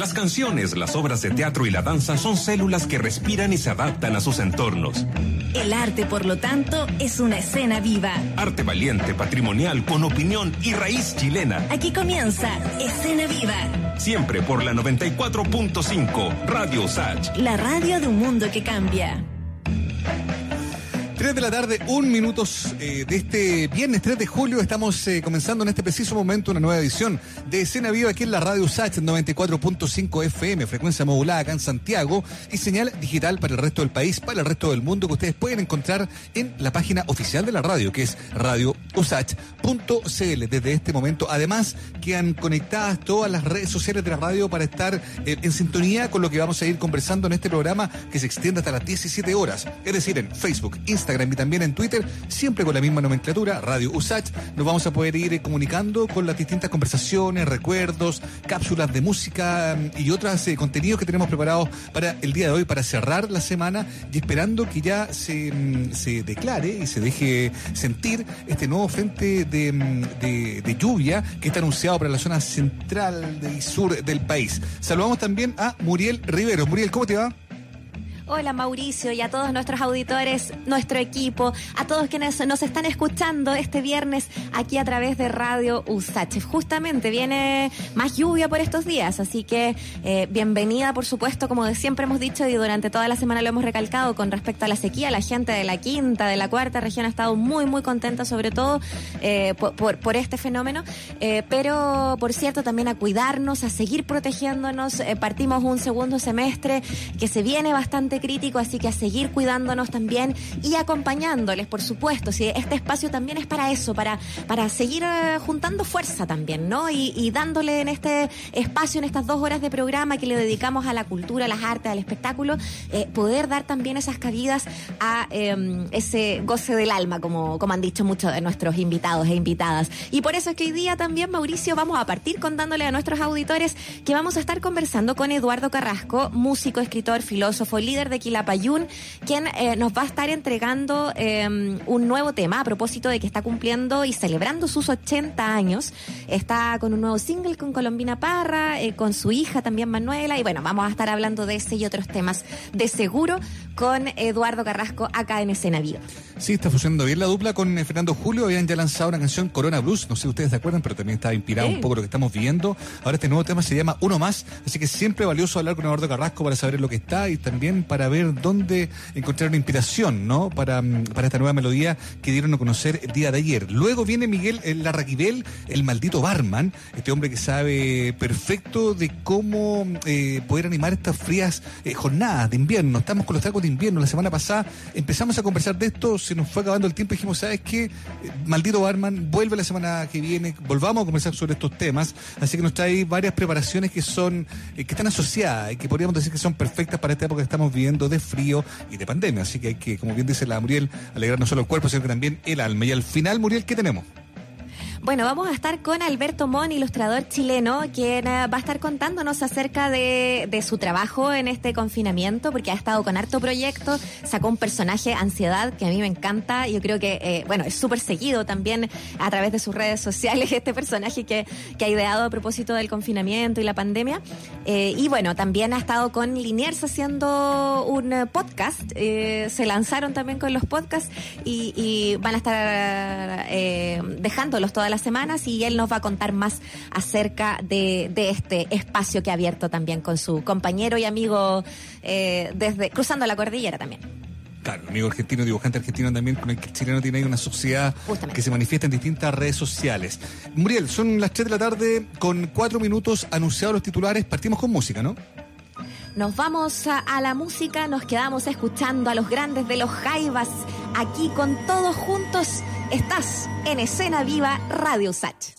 Las canciones, las obras de teatro y la danza son células que respiran y se adaptan a sus entornos. El arte, por lo tanto, es una escena viva. Arte valiente, patrimonial, con opinión y raíz chilena. Aquí comienza Escena Viva. Siempre por la 94.5 Radio Sach. La radio de un mundo que cambia. 3 de la tarde, un minutos eh, de este viernes 3 de julio. Estamos eh, comenzando en este preciso momento una nueva edición de Escena Viva aquí en la radio SACH 94.5 FM, frecuencia modulada acá en Santiago y señal digital para el resto del país, para el resto del mundo que ustedes pueden encontrar en la página oficial de la radio, que es radiousach.cl. Desde este momento, además, quedan conectadas todas las redes sociales de la radio para estar eh, en sintonía con lo que vamos a ir conversando en este programa que se extiende hasta las 17 horas. Es decir, en Facebook, Instagram, y también en Twitter, siempre con la misma nomenclatura, Radio USACH. Nos vamos a poder ir comunicando con las distintas conversaciones, recuerdos, cápsulas de música mm, y otros eh, contenidos que tenemos preparados para el día de hoy, para cerrar la semana y esperando que ya se, mm, se declare y se deje sentir este nuevo frente de, mm, de lluvia que está anunciado para la zona central y sur del país. Saludamos también a Muriel Rivero. Muriel, ¿cómo te va? Hola Mauricio y a todos nuestros auditores, nuestro equipo, a todos quienes nos están escuchando este viernes aquí a través de Radio USACH. Justamente viene más lluvia por estos días, así que eh, bienvenida por supuesto, como siempre hemos dicho y durante toda la semana lo hemos recalcado con respecto a la sequía, la gente de la quinta, de la cuarta región ha estado muy muy contenta sobre todo eh, por, por, este fenómeno, eh, pero por cierto también a cuidarnos, a seguir protegiéndonos, partimos un segundo semestre que se viene bastante crítico, así que a seguir cuidándonos también y acompañándoles, por supuesto. Si este espacio también es para eso, para, para seguir eh, juntando fuerza también, ¿no? Y, dándole en este espacio, en estas dos horas de programa que le dedicamos a la cultura, a las artes, al espectáculo, eh, poder dar también esas cabidas a em, ese goce del alma, como, como han dicho muchos de nuestros invitados e invitadas. Y por eso es que hoy día también, Mauricio, vamos a partir contándole a nuestros auditores que vamos a estar conversando con Eduardo Carrasco, músico, escritor, filósofo, líder de Quilapayún, quien eh, nos va a estar entregando em, un nuevo tema a propósito de que está cumpliendo y celebrando sus 80 años. Está con un nuevo single con Colombina Parra, eh, con su hija también Manuela, y bueno, vamos a estar hablando de ese y otros temas de seguro con Eduardo Carrasco acá en Escena Viva. Sí, está funcionando bien la dupla con eh, Fernando Julio. Habían ya lanzado una canción Corona Blues. No sé si ustedes se acuerdan, pero también está inspirado un poco lo que estamos viendo. Ahora este nuevo tema se llama Uno Más. Así que siempre valioso hablar con Eduardo Carrasco para saber lo que está y también para ver dónde encontrar una inspiración, ¿no? Para, mm, para esta nueva melodía que dieron a conocer el día de ayer. Luego viene Miguel el Larraquibel, el maldito barman, este hombre que sabe perfecto de cómo eh, poder animar estas frías eh, jornadas de invierno. Estamos con los tacos de invierno. La semana pasada empezamos a conversar de esto, se nos fue acabando el tiempo y dijimos, ¿sabes qué? Eh, maldito barman, vuelve la semana que viene, volvamos a conversar sobre estos temas. Así que nos trae varias preparaciones que son, que están asociadas y que podríamos decir que son perfectas para esta época que estamos viviendo de frío y de pandemia. Así que hay que, como bien dice la Muriel, alegrar no solo el cuerpo, sino que también el alma. Y al final, Muriel, ¿qué tenemos? Bueno, vamos a estar con Alberto Mon, ilustrador chileno, quien eh, va a estar contándonos acerca de, su trabajo en este confinamiento, porque ha estado con harto proyecto, sacó un personaje, Ansiedad, que a mí me encanta, yo creo que, eh, bueno, es súper seguido también a través de sus redes sociales, este personaje que, ha ideado a propósito del confinamiento y la pandemia. Eh, y bueno, también ha estado con Liniers haciendo un podcast, se lanzaron también con los podcasts y van a estar dejándolos todas las semanas y él nos va a contar más acerca de, este espacio que ha abierto también con su compañero y amigo eh, desde cruzando la cordillera también. Claro, amigo argentino, dibujante argentino también, con el que el chileno tiene ahí una sociedad que se manifiesta en distintas redes sociales. Muriel, son las 3 de la tarde, con cuatro minutos anunciados los titulares, partimos con música, ¿no? Nos vamos a, a, la música, nos quedamos escuchando a los grandes de los Jaivas, aquí con todos juntos Estás en Escena Viva Radio Sach.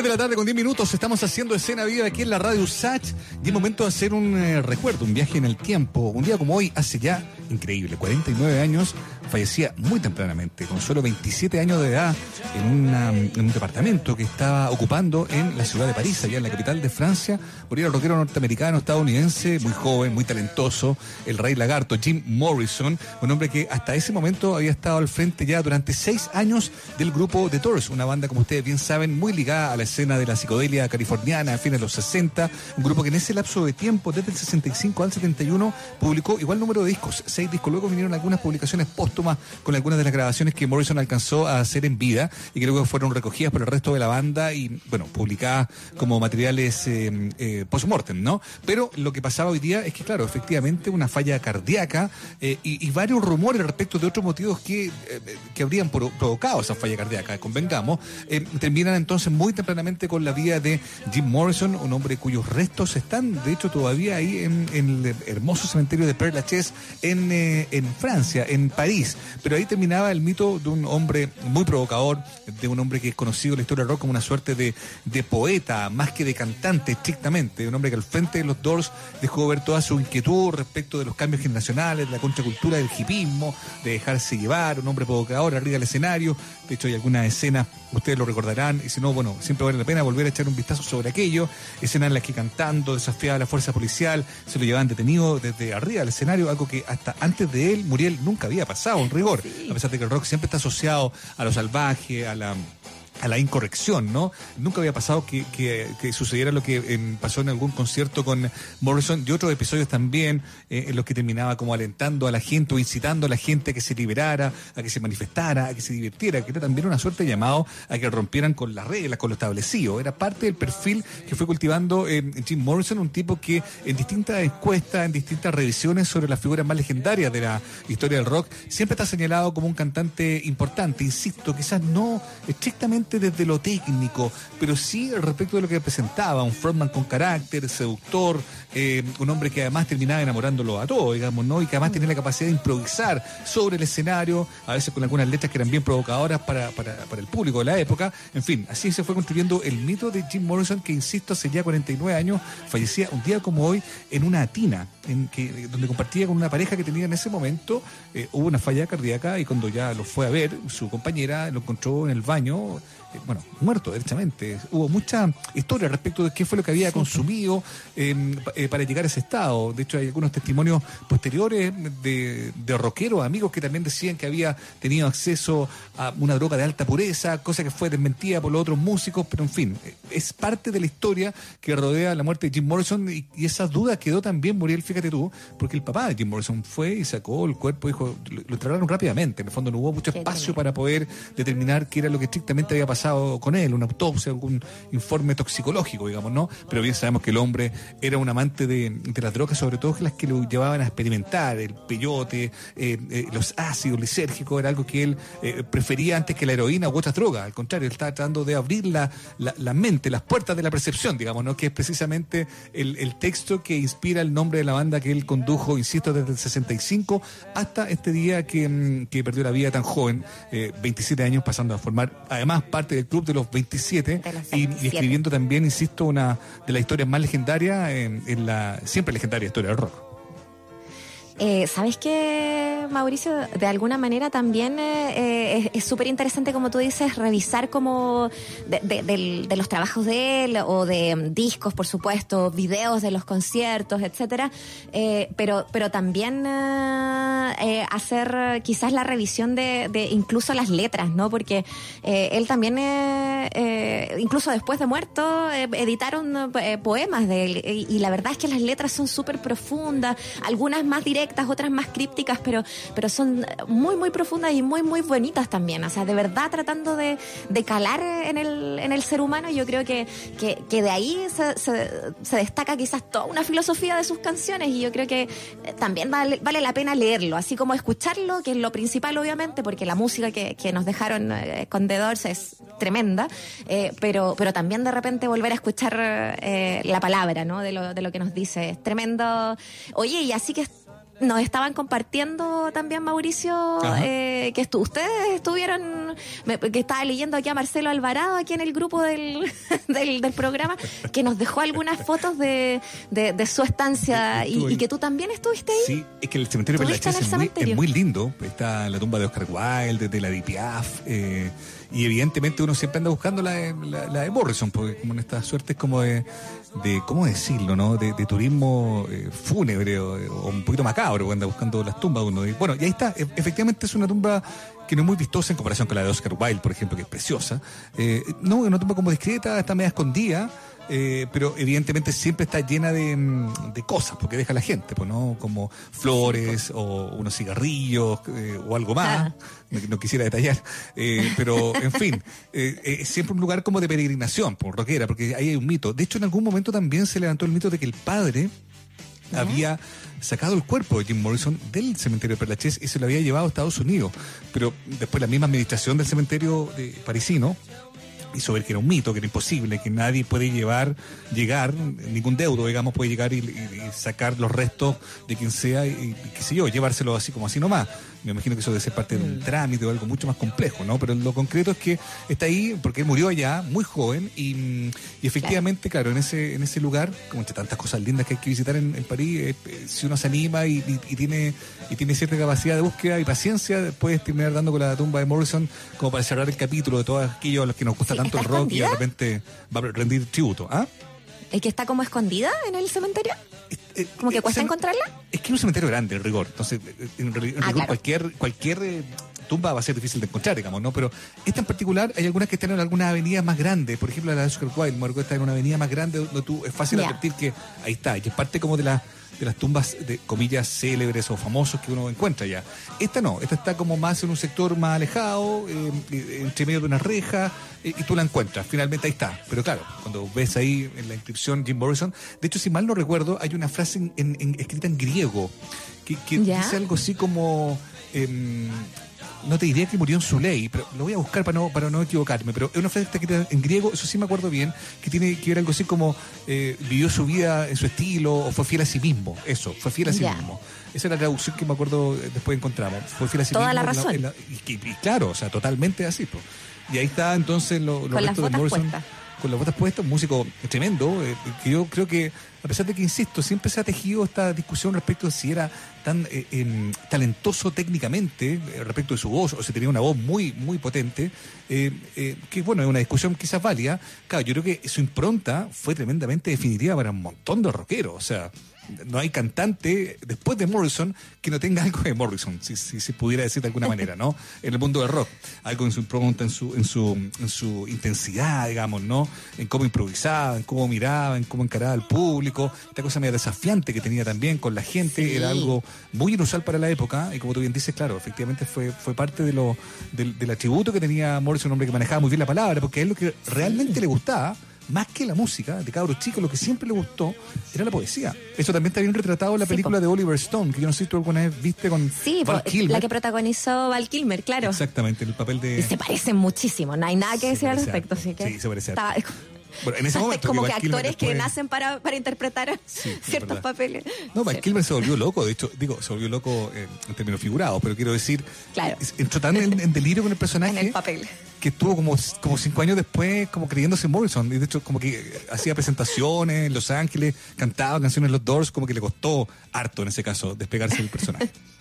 3 de la tarde con 10 minutos, estamos haciendo escena viva aquí en la radio Sach y es momento de hacer un eh, recuerdo, un viaje en el tiempo. Un día como hoy, hace ya, increíble, 49 años, fallecía muy tempranamente, con solo 27 años de edad, en, un departamento que estaba ocupando en la ciudad de París, allá en la capital de Francia. Moría el rockero norteamericano, estadounidense, muy joven, muy talentoso, el rey lagarto, Jim Morrison, un hombre que hasta ese momento había estado al frente ya durante seis años del grupo The Doors, una banda, como ustedes bien saben, muy ligada a la escena de la psicodelia californiana a fines de los 60, un grupo que en ese lapso de tiempo, desde el 65 al 71, publicó igual número de discos, seis discos. Luego vinieron algunas publicaciones póstumas con algunas de las grabaciones que Morrison alcanzó a hacer en vida y que luego fueron recogidas por el resto de la banda y, bueno, publicadas como materiales eh, eh, post-mortem, ¿no? Pero lo que pasaba hoy día es que, claro, efectivamente una falla cardíaca eh, y, varios rumores respecto de otros motivos que, que habrían provocado esa falla cardíaca, convengamos, terminan entonces muy tempranamente con la vida de Jim Morrison, un hombre cuyos restos están, de hecho, todavía ahí en, el hermoso cementerio de Père Lachaise en, en Francia, en París. Pero ahí terminaba el mito de un hombre muy provocador, de un hombre que es conocido en la historia del rock como una suerte de, poeta, más que de cantante estrictamente, un hombre que al frente de los Doors dejó ver toda su inquietud respecto de los cambios generacionales, de la contracultura del hipismo, de dejarse llevar, un hombre provocador arriba del escenario. De hecho, hay alguna escena, ustedes lo recordarán, y si no, bueno, siempre vale la pena volver a echar un vistazo sobre aquello. Escenas en las que cantando, desafiaba a la fuerza policial, se lo llevaban detenido desde arriba del escenario, algo que hasta antes de él, Muriel, nunca había pasado en rigor, a pesar de que el rock siempre está asociado a lo salvaje, a la a la incorrección, ¿no? Nunca había pasado que, que, sucediera lo que pasó en algún concierto con Morrison y otros episodios también eh, en los que terminaba como alentando a la gente o incitando a la gente a que se liberara, a que se manifestara, a que se divirtiera, que era también una suerte de llamado a que rompieran con las reglas, con lo establecido. Era parte del perfil que fue cultivando eh, Jim Morrison, un tipo que en distintas encuestas, en distintas revisiones sobre las figuras más legendarias de la historia del rock, siempre está señalado como un cantante importante, insisto, quizás no estrictamente desde lo técnico, pero sí respecto de lo que presentaba, un frontman con carácter, seductor, eh, un hombre que además terminaba enamorándolo a todos, digamos, ¿no? Y que además tenía la capacidad de improvisar sobre el escenario, a veces con algunas letras que eran bien provocadoras para, para, para el público de la época. En fin, así se fue construyendo el mito de Jim Morrison, que insisto, hace ya 49 años, fallecía un día como hoy en una tina, en que, donde compartía con una pareja que tenía en ese momento, eh, hubo una falla cardíaca y cuando ya lo fue a ver, su compañera lo encontró en el baño bueno, muerto, derechamente. Hubo mucha historia respecto de qué fue lo que había consumido em, eh, para llegar a ese estado. De hecho, hay algunos testimonios posteriores de, de rockeros, amigos que también decían que había tenido acceso a una droga de alta pureza, cosa que fue desmentida por los otros músicos, pero en fin, es parte de la historia que rodea la muerte de Jim Morrison y, esa duda quedó también, Muriel, fíjate tú, porque el papá de Jim Morrison fue y sacó el cuerpo, dijo, lo, lo trataron rápidamente, en el fondo no hubo mucho espacio para poder determinar qué era lo que estrictamente había pasado con él, una autopsia, algún informe toxicológico, digamos, ¿no? Pero bien sabemos que el hombre era un amante de, las drogas, sobre todo las que lo llevaban a experimentar, el peyote, eh, eh, los ácidos lisérgicos, era algo que él eh, prefería antes que la heroína u otras drogas. Al contrario, él estaba tratando de abrir la, la, mente, las puertas de la percepción, digamos, ¿no? Que es precisamente el, el texto que inspira el nombre de la banda que él condujo, insisto, desde el 65 hasta este día que, mm, que perdió la vida tan joven, 27 años, pasando a formar además parte del club de los 27, y, escribiendo también, insisto, una de las historias más legendarias en la siempre legendaria historia del rock. Eh, ¿Sabes qué, Mauricio? De alguna manera también eh, es súper interesante, como tú dices, revisar como de, los trabajos de él o de mm, discos, por supuesto, videos de los conciertos, etcétera. Eh, pero, pero también hacer quizás la revisión de, incluso las letras, ¿no? Porque él también, incluso después de muerto, editaron poemas de él y, y la verdad es que las letras son súper profundas, algunas más directas otras más crípticas, pero, pero son muy, muy profundas y muy, muy bonitas también. O sea, de verdad tratando de, de calar en el, en el ser humano, yo creo que, que, de ahí se, se, destaca quizás toda una filosofía de sus canciones y yo creo que eh, también vale, vale la pena leerlo, así como escucharlo, que es lo principal obviamente, porque la música que, que nos dejaron eh, con Doors es tremenda, eh, pero, pero también de repente volver a escuchar la palabra, ¿no? De lo, de lo que nos dice. Es tremendo. Oye, y así que nos estaban compartiendo también, Mauricio, eh, que ustedes estuvieron, que estaba leyendo aquí a Marcelo Alvarado, aquí en el grupo del, del, programa, que nos dejó algunas fotos de, de, su estancia y, que tú también estuviste ahí. Sí, es que el cementerio de es, muy, es muy lindo. Está la tumba de Oscar Wilde, de, la DPF. Eh, y evidentemente uno siempre anda buscando la de, la, de Morrison, porque como en esta suerte es como de, de ¿cómo decirlo, no? De, turismo eh, fúnebre o, un poquito macabro, anda buscando las tumbas uno. Y, bueno, y ahí está, e, efectivamente es una tumba que no es muy vistosa en comparación con la de Oscar Wilde, por ejemplo, que es preciosa. Eh, no, es una tumba como discreta, está media escondida eh, pero evidentemente siempre está llena mm, de, cosas, porque deja la gente, pues, ¿no? Como flores o unos cigarrillos eh, o algo más. No, quisiera detallar, eh, pero en fin, es siempre un lugar como de peregrinación, por rockera, porque ahí hay un mito. De hecho, en algún momento también se levantó el mito de que el padre había sacado el cuerpo de Jim Morrison del cementerio de Perlachés y se lo había llevado a Estados Unidos. Pero después la misma administración del cementerio de parisino hizo ver que era un mito, que era imposible, que nadie puede llevar, llegar, ningún deudo, digamos, puede llegar y, sacar los restos de quien sea y, qué sé yo, llevárselo así como así nomás. Me imagino que eso debe ser parte de un mm. trámite o algo mucho más complejo, ¿no? Pero lo concreto es que está ahí porque murió allá, muy joven, y, efectivamente, claro. en ese en ese lugar, como entre tantas cosas lindas que hay que visitar en, París, eh, eh, si uno se anima y, tiene y tiene cierta capacidad de búsqueda y paciencia, puedes terminar dando con la tumba de Morrison como para cerrar el capítulo de todos aquellos a los que nos gusta tanto el rock y de repente va a rendir tributo. ¿Ah? ¿Es que está como escondida en el cementerio? Eh, ¿Como que cuesta encontrarla? Es que es un cementerio grande, en rigor. Entonces, en, ah, rigor, cualquier, cualquier eh, tumba va a ser difícil de encontrar, digamos, ¿no? Pero esta en particular, hay algunas que están en algunas avenidas más grandes. Por ejemplo, la de Oscar Wilde, está en una avenida más grande donde tú es fácil advertir que ahí está. Y es parte como de la de las tumbas de comillas célebres o famosos que uno encuentra ya. Esta no, esta está como más en un sector más alejado, eh, eh, entre medio de una reja, eh, y tú la encuentras. Finalmente ahí está. Pero claro, cuando ves ahí en la inscripción Jim Morrison, de hecho, si mal no recuerdo, hay una frase en, escrita en griego que, dice algo así como. Em, no te diría que murió en su ley, pero lo voy a buscar para no, para no equivocarme, pero es una frase que en griego, eso sí me acuerdo bien, que tiene que ver algo así como eh, vivió su vida en su estilo o fue fiel a sí mismo, eso, fue fiel a sí mismo. Esa es la traducción que me acuerdo eh, después encontramos, fue fiel a sí Toda mismo. la razón. y, claro, o sea, totalmente así. Pues. Y ahí está entonces lo, lo restos de Morrison con las botas puestas, un músico tremendo, eh, que yo creo que, a pesar de que, insisto, siempre se ha tejido esta discusión respecto de si era tan eh, em, talentoso técnicamente, eh, respecto de su voz, o si tenía una voz muy, muy potente, que bueno, es una discusión quizás válida. Claro, yo creo que su impronta fue tremendamente definitiva para un montón de rockeros, o sea no hay cantante después de Morrison que no tenga algo de Morrison, si se pudiera decir de alguna manera, ¿no? En el mundo del rock, algo en su impronta, en su, en su, en su intensidad, digamos, ¿no? En cómo improvisaba, en cómo miraba, en cómo encaraba al público, esta cosa media desafiante que tenía también con la gente, era algo muy inusual para la época, y como tú bien dices, claro, efectivamente fue, fue parte de lo, del, del atributo que tenía Morrison, un hombre que manejaba muy bien la palabra, porque él lo que realmente le gustaba más que la música, de cabros chicos, lo que siempre le gustó era la poesía. Eso también está bien retratado en la película de Oliver Stone, que yo no sé si tú alguna vez viste con sí, Val Kilmer. la que protagonizó Val Kilmer, claro. Exactamente, en el papel de... Y se parecen muchísimo, no hay nada que decir al respecto. Así que sí, se parece. Bueno, en ese momento. como que, actores que nacen para, para interpretar ciertos papeles. No, Val Kilmer se volvió loco, de hecho, digo, se volvió loco en, términos figurados, pero quiero decir, claro. entró tan en, delirio con el personaje. En el papel. Que estuvo como, como cinco años después, como creyéndose Morrison. Y de hecho, como que hacía presentaciones en Los Ángeles, cantaba canciones en los Doors, como que le costó harto en ese caso despegarse del personaje.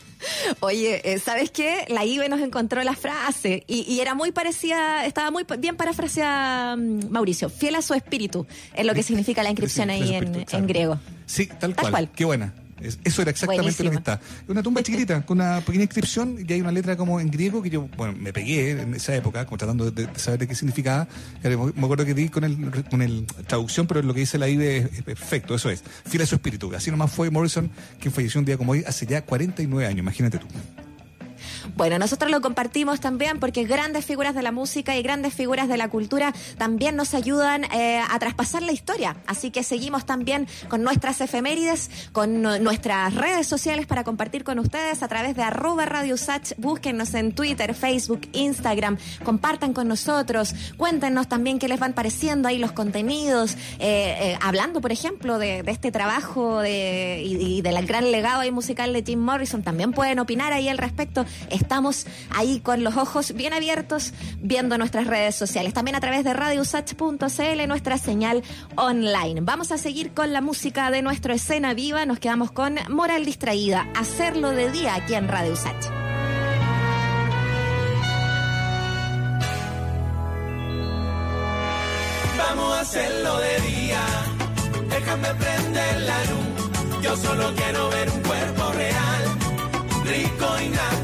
Oye, eh, ¿sabes qué? La IBE nos encontró la frase y, era muy parecida, estaba muy bien parafraseada mm, Mauricio, fiel a su espíritu, es lo que significa la inscripción ahí en, griego. Sí, tal, cual. Qué buena eso era exactamente lo que está. Una tumba chiquitita, con una pequeña inscripción y hay una letra como en griego que yo, bueno, me pegué en esa época, como tratando de, saber de qué significaba. Me acuerdo que di con el, con el traducción, pero lo que dice la IBE es, perfecto, eso es. Fiel a su espíritu. Así nomás fue Morrison, quien falleció un día como hoy, hace ya 49 años, imagínate tú. Bueno, nosotros lo compartimos también porque grandes figuras de la música y grandes figuras de la cultura también nos ayudan eh, a traspasar la historia. Así que seguimos también con nuestras efemérides, con nuestras redes sociales para compartir con ustedes a través de arroba Radio Sach. Búsquennos en Twitter, Facebook, Instagram. Compartan con nosotros. Cuéntenos también qué les van pareciendo ahí los contenidos. Eh, eh, hablando, por ejemplo, de, este trabajo de, y, del gran legado ahí musical de Jim Morrison. También pueden opinar ahí al respecto. Estamos ahí con los ojos bien abiertos viendo nuestras redes sociales. También a través de radiosach.cl, nuestra señal online. Vamos a seguir con la música de nuestra escena viva. Nos quedamos con Moral Distraída. Hacerlo de día aquí en Radio Sach. Vamos a hacerlo de día. Déjame prender la luz. Yo solo quiero ver un cuerpo real, rico y natural.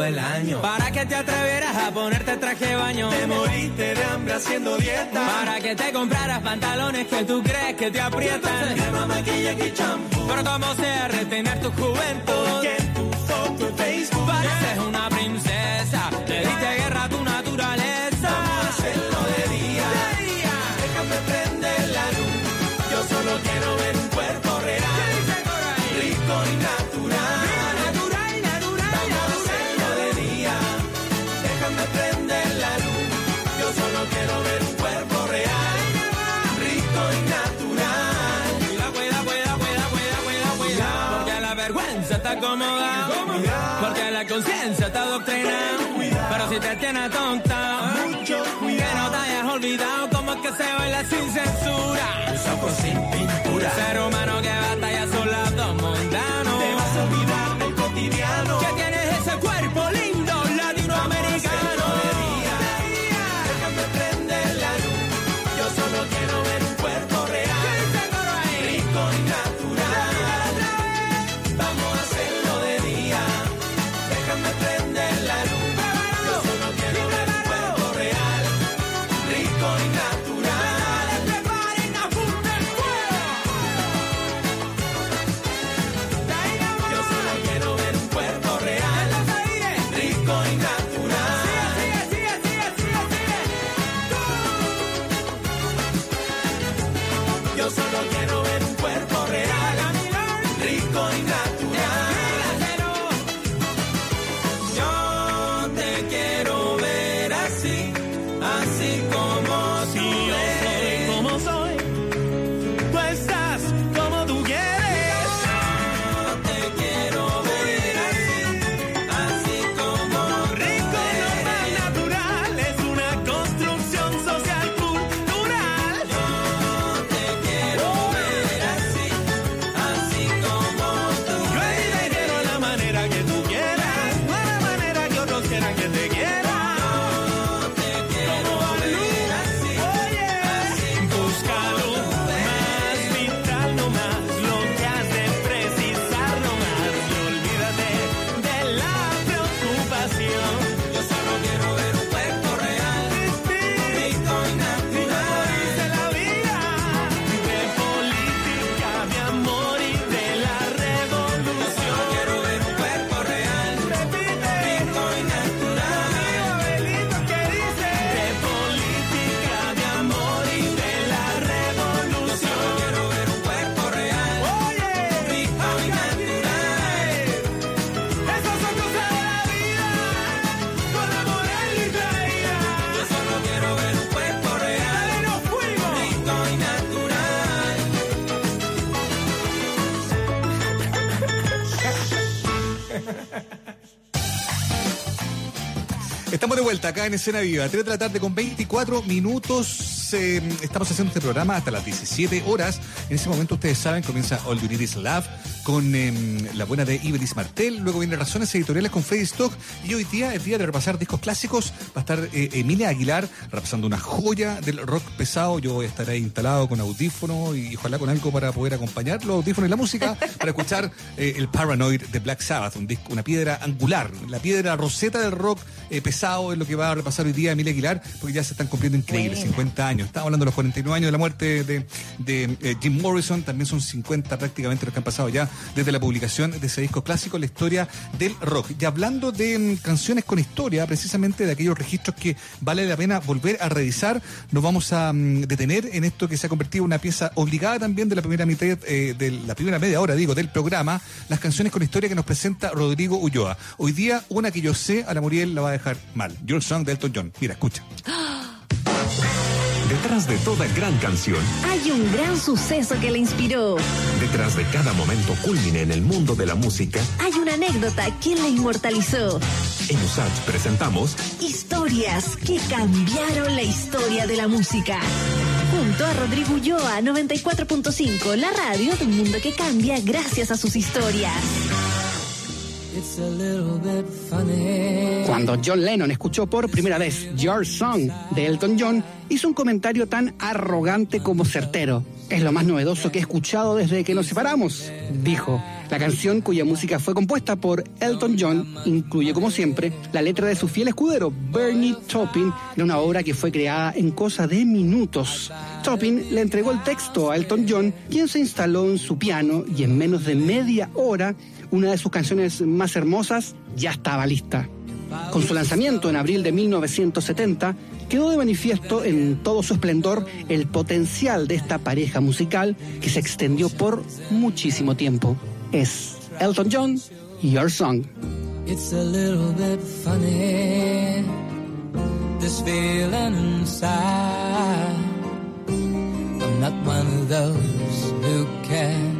Todo el año. Para que te atrevieras a ponerte traje de baño. Te moriste de hambre haciendo dieta. Para que te compraras pantalones que tú crees que te aprietan. Crema, maquillaje y champú. Pero como sea retener tu juventud. Que en tu foto Facebook. Pareces una princesa. Pero si te tiene tonta, Mucho que cuidado. no te hayas olvidado cómo es que se baila sin censura. Tus ojos sin pintura. Ser humano acá en Escena Viva, 3 de la tarde con 24 minutos. estamos haciendo este programa hasta las 17 horas. En ese momento, ustedes saben, comienza All You Need Is Love con em, la buena de Iberis Martel. Luego viene Razones Editoriales con Freddy Stock. Y hoy día es día de repasar discos clásicos. Va a estar eh, Emilia Aguilar repasando una joya del rock pesado. Yo voy a estar ahí instalado con audífono y ojalá con algo para poder acompañar los audífonos y la música para escuchar eh, el Paranoid de Black Sabbath, un disco, una piedra angular, la piedra roseta del rock eh, pesado es lo que va a repasar hoy día Emilia Aguilar, porque ya se están cumpliendo increíbles Buena. 50 años. Estamos hablando de los 49 años de la muerte de, de, eh, Jim Morrison, también son 50 prácticamente los que han pasado ya desde la publicación de ese disco clásico, la historia del rock. Y hablando de mm, canciones con historia, precisamente de aquellos registros que vale la pena volver a revisar, nos vamos a mm, detener en esto que se ha convertido en una pieza obligada también de la primera mitad, eh, de la primera media hora, digo, del programa, las canciones con historia que nos presenta Rodrigo Ulloa. Hoy día, una que yo sé, a la Muriel la va a dejar mal. Your Song de Elton John. Mira, escucha. Detrás de toda gran canción, Hay un gran suceso que le inspiró. detrás de cada momento culmine en el mundo de la música, Hay una anécdota que la inmortalizó. en USACH presentamos Historias que cambiaron la historia de la música. Junto a Rodrigo Ulloa, 94.5, la radio de un mundo que cambia gracias a sus historias. Cuando John Lennon escuchó por primera vez Your Song de Elton John, hizo un comentario tan arrogante como certero. Es lo más novedoso que he escuchado desde que nos separamos, dijo. La canción, cuya música fue compuesta por Elton John, incluye, como siempre, la letra de su fiel escudero, Bernie Taupin, de una obra que fue creada en cosa de minutos. Taupin le entregó el texto a Elton John, quien se instaló en su piano y en menos de media hora, una de sus canciones más hermosas ya estaba lista. Con su lanzamiento en abril de 1970, quedó de manifiesto en todo su esplendor el potencial de esta pareja musical que se extendió por muchísimo tiempo. Es Elton John y Your Song. It's a little bit funny. This feeling inside. I'm not one of those who can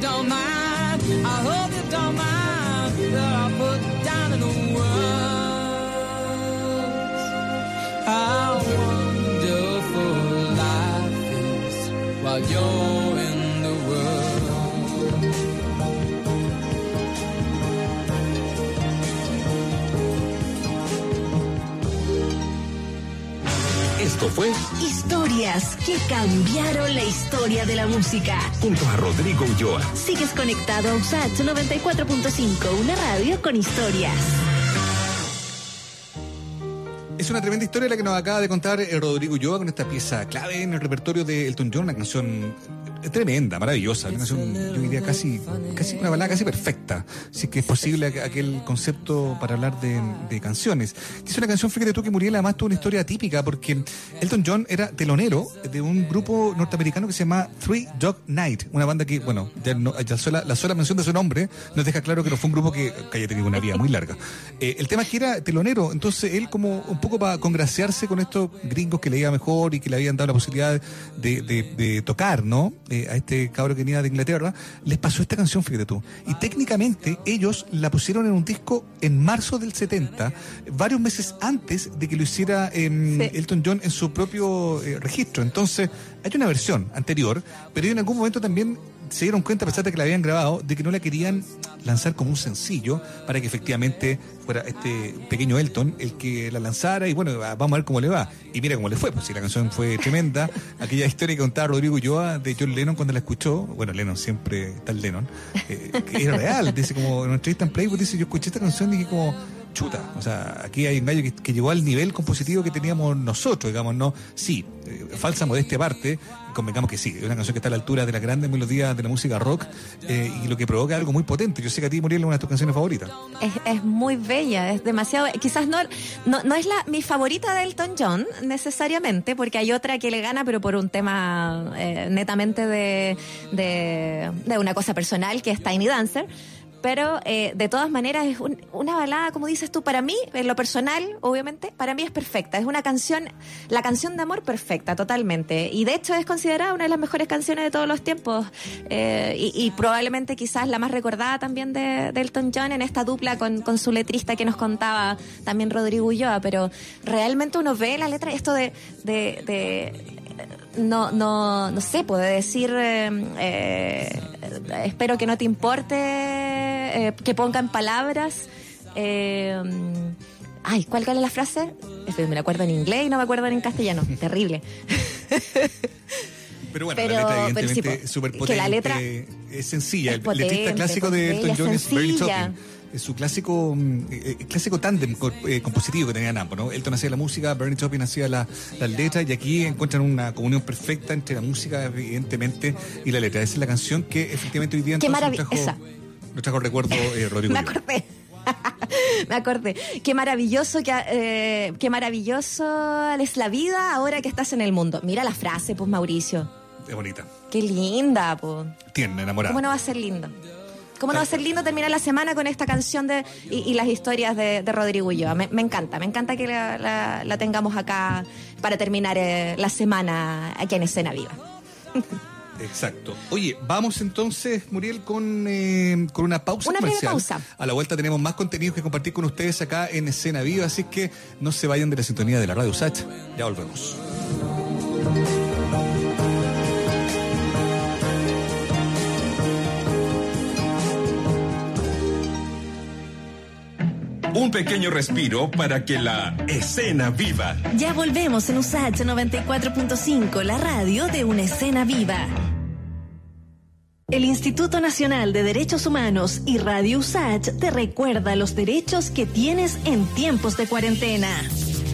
don't mind. I hope you don't mind that I put down in the words. How wonderful life is while you're in the world. Esto fue Historias que cambiaron la historia de la música. junto a Rodrigo Ulloa. Sigues conectado a USAT 94.5, una radio con historias. Es una tremenda historia la que nos acaba de contar eh, Rodrigo Ulloa con esta pieza clave en el repertorio de Elton John, una canción tremenda, maravillosa, una canción, yo diría casi, casi una balada casi perfecta, si es que es posible aqu- aquel concepto para hablar de, de canciones. Es una canción, fíjate tú, que Muriel además tuvo una historia típica, porque Elton John era telonero de un grupo norteamericano que se llama Three Dog Night, una banda que, bueno, ya, no- ya sola- la sola mención de su nombre nos deja claro que no fue un grupo que, que haya tenido una vida muy larga. Eh, el tema es que era telonero, entonces él como un poco para congraciarse con estos gringos que le iba mejor y que le habían dado la posibilidad de, de- de tocar, ¿no? Eh, a este cabro que venía de Inglaterra, les pasó esta canción, fíjate tú. Y técnicamente ellos la pusieron en un disco en marzo del 70, varios meses antes de que lo hiciera em, Sí. Elton John en su propio eh, registro. Entonces, hay una versión anterior, pero en algún momento también se dieron cuenta, a pesar de que la habían grabado, de que no la querían lanzar como un sencillo para que efectivamente fuera este pequeño Elton el que la lanzara. Y bueno, vamos a ver cómo le va. Y mira cómo le fue, pues si la canción fue tremenda, aquella historia que contaba Rodrigo Ulloa de John Lennon cuando la escuchó, bueno, Lennon siempre tal Lennon, eh, que era real, dice como en una entrevista en Playboy, dice yo escuché esta canción y dije como chuta, o sea, aquí hay un gallo que, que llegó al nivel compositivo que teníamos nosotros, digamos, no, sí, eh, falsa modestia aparte, convengamos que sí, es una canción que está a la altura de las grandes melodías de la música rock eh, y lo que provoca algo muy potente. Yo sé que a ti, Muriel, es una de tus canciones favoritas. Es, muy bella, es demasiado. Quizás no, no, es la mi favorita de Elton John necesariamente, porque hay otra que le gana, pero por un tema eh, netamente de, de una cosa personal, que es Tiny Dancer. Pero eh, de todas maneras es un- una balada, como dices tú, para mí, en lo personal, obviamente, para mí es perfecta. Es una canción, la canción de amor perfecta, totalmente. Y de hecho es considerada una de las mejores canciones de todos los tiempos. Eh, y, probablemente quizás la más recordada también de, Elton John en esta dupla con, con su letrista que nos contaba también Rodrigo Ulloa. Pero realmente uno ve la letra, esto de no, no, no sé, puede decir, eh, eh, espero que no te importe, eh, que ponga en palabras. eh, ay, ¿cuál era la frase? Me la acuerdo en inglés y no me acuerdo en castellano. Terrible. Pero bueno, Pero- la letra evidentemente sí, es súper que potente, la letra es sencilla. es el letrista potente, clásico de Elton John es Bernie sencilla. Su clásico mm, eh, eh, clásico tándem eh, compositivo que tenían ambos, ¿no? Elton hacía la música, Bernie Taupin hacía la- las letras y aquí encuentran una comunión perfecta entre la música, evidentemente, y la letra. Esa es la canción que efectivamente hoy día Qué entonces nos trajo, nos trajo recuerdo eh, Rodrigo. Me acordé. Me acordé. Qué maravilloso, que, eh, qué maravilloso es la vida ahora que estás en el mundo. Mira la frase, pues Mauricio. Es bonita. Qué linda, pues. Tierna, enamorada. ¿Cómo no va a ser lindo? ¿Cómo no va a ser lindo terminar la semana con esta canción de, y, y las historias de, de Rodrigo Ulloa? Me, me encanta, me encanta que la, la- la tengamos acá para terminar eh, la semana aquí en Escena Viva. Exacto. Oye, vamos entonces, Muriel, con, eh, con una pausa Una breve comercial. pausa. A la vuelta tenemos más contenido que compartir con ustedes acá en Escena Viva, así que no se vayan de la sintonía de la radio Sach. Ya volvemos. Un pequeño respiro para que la escena viva. Ya volvemos en USACH 94.5, la radio de una escena viva. El Instituto Nacional de Derechos Humanos y Radio USACH te recuerda los derechos que tienes en tiempos de cuarentena.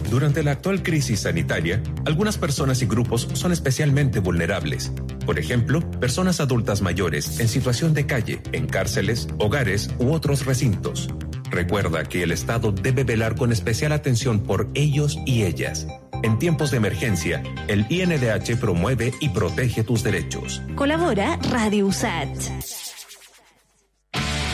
Durante la actual crisis sanitaria, algunas personas y grupos son especialmente vulnerables. Por ejemplo, personas adultas mayores en situación de calle, en cárceles, hogares u otros recintos. Recuerda que el Estado debe velar con especial atención por ellos y ellas. En tiempos de emergencia, el INDH promueve y protege tus derechos. Colabora Radio USAT.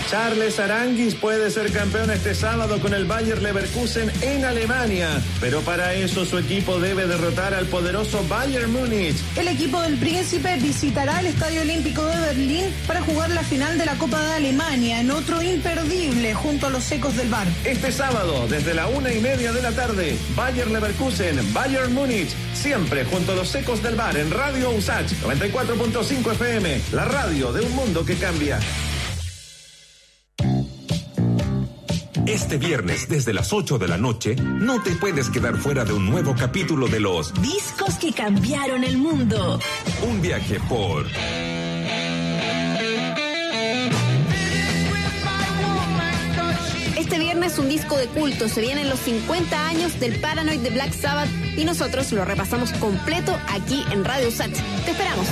Charles Aranguis puede ser campeón este sábado con el Bayer Leverkusen en Alemania, pero para eso su equipo debe derrotar al poderoso Bayern Múnich. El equipo del Príncipe visitará el Estadio Olímpico de Berlín para jugar la final de la Copa de Alemania en otro imperdible junto a los ecos del bar. Este sábado, desde la una y media de la tarde, Bayer Leverkusen, Bayern Múnich, siempre junto a los ecos del bar en Radio USACH 94.5 FM, la radio de un mundo que cambia. Este viernes desde las 8 de la noche no te puedes quedar fuera de un nuevo capítulo de los Discos que cambiaron el mundo. Un viaje por Este viernes un disco de culto. Se vienen los 50 años del Paranoid de Black Sabbath y nosotros lo repasamos completo aquí en Radio Sat. Te esperamos.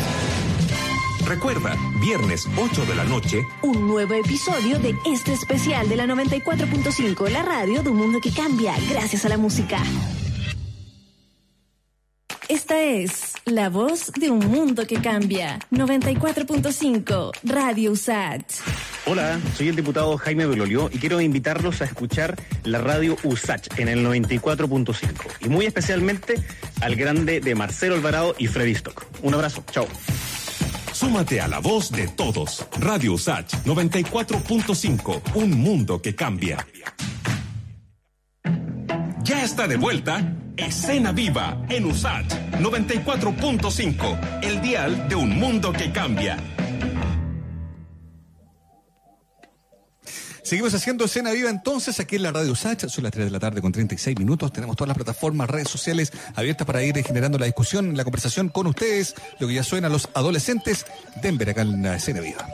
Recuerda, viernes 8 de la noche, Un nuevo episodio de este especial de la 94.5, la radio de un mundo que cambia gracias a la música. Esta es la voz de un mundo que cambia. 94.5, Radio USAT. Hola, soy el diputado Jaime Belolio y quiero invitarlos a escuchar la radio USACH en el 94.5 y muy especialmente al grande de Marcelo Alvarado y Freddy Stock. Un abrazo, chao. Súmate a la voz de todos. Radio Usach 94.5, un mundo que cambia. Ya está de vuelta Escena Viva en Usach 94.5, el dial de un mundo que cambia. Seguimos haciendo escena viva entonces aquí en la Radio Sacha. Son las 3 de la tarde con 36 minutos. Tenemos todas las plataformas, redes sociales abiertas para ir generando la discusión, la conversación con ustedes. Lo que ya suena a los adolescentes. Denver acá en la escena viva.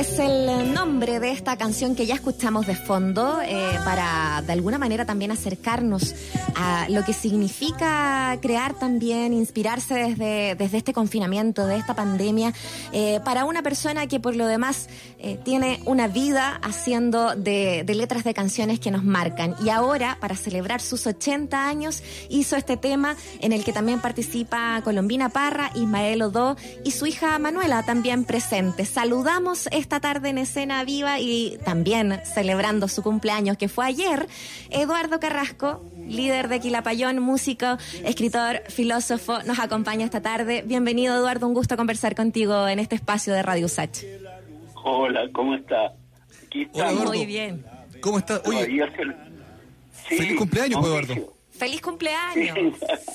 Es el nombre de esta canción que ya escuchamos de fondo eh, para de alguna manera también acercarnos a lo que significa crear también, inspirarse desde, desde este confinamiento, de esta pandemia, eh, para una persona que por lo demás eh, tiene una vida haciendo de, letras de canciones que nos marcan. Y ahora, para celebrar sus 80 años, hizo este tema en el que también participa Colombina Parra, Ismael Odó y su hija Manuela también presente. Saludamos esta tarde en escena viva y también celebrando su cumpleaños que fue ayer, Eduardo Carrasco, líder de Quilapayón, músico, escritor, filósofo, nos acompaña esta tarde. Bienvenido Eduardo, un gusto conversar contigo en este espacio de Radio Usach. Hola, ¿cómo está? Aquí Hola. Eduardo. Muy bien. ¿Cómo? Oye, Sí, feliz cumpleaños, pues, Mauricio. Eduardo. Feliz cumpleaños.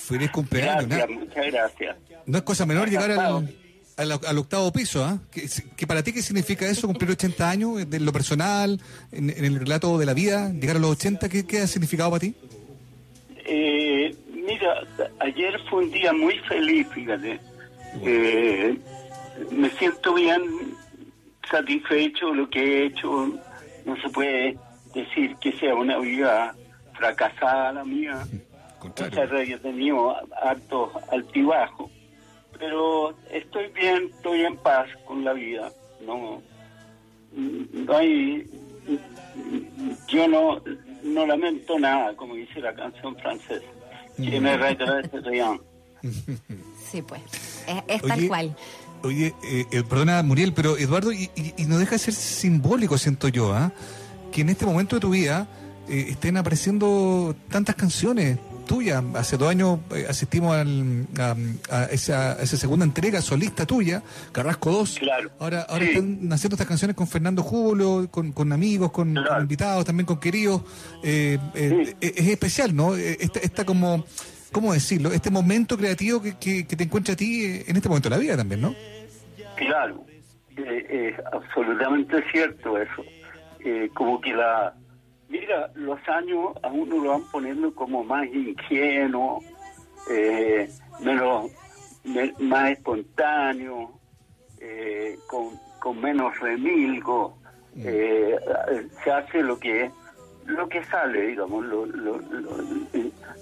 Feliz cumpleaños. Gracias, ¿no? muchas gracias. No es cosa menor llegar al, al, al octavo piso, ¿ah? ¿Que, que para ti qué significa eso, cumplir 80 años, de lo personal, en, en el relato de la vida, llegar a los 80, ¿qué, qué ha significado para ti? Eh, mira, ayer fue un día muy feliz, fíjate. Eh, me siento bien satisfecho de lo que he hecho. No se puede decir que sea una vida fracasada la mía. Contrario. Muchas veces he tenido hartos altibajos. Pero estoy bien, estoy en paz con la vida. No, no hay. Yo no, no lamento nada, como dice la canción francesa. Que me regrese rien. Sí, pues. Es, es tal Oye, cual. Oye, eh, eh, perdona Muriel, pero Eduardo, y, y- y no deja de ser simbólico, siento yo, ¿ah? que en este momento de tu vida eh, estén apareciendo tantas canciones tuyas. Hace dos años eh, asistimos al- a, a esa, a esa segunda entrega solista tuya, Carrasco 2. Claro. Ahora, ahora Sí. están naciendo estas canciones con Fernando Julio, con, con amigos, con, Claro. con invitados, también con queridos. Eh, eh, Sí. eh, Es especial, ¿no? Eh, Esta, esta como, ¿cómo decirlo? Este momento creativo que, que, que te encuentra a ti eh, en este momento de la vida también, ¿no? Claro, eh, es absolutamente cierto eso. Eh, como que la. Mira, los años a uno lo van poniendo como más ingenuo, eh, menos, me- más espontáneo, eh, con, con menos remilgo. eh, se hace lo que lo que sale, digamos, lo- lo- lo-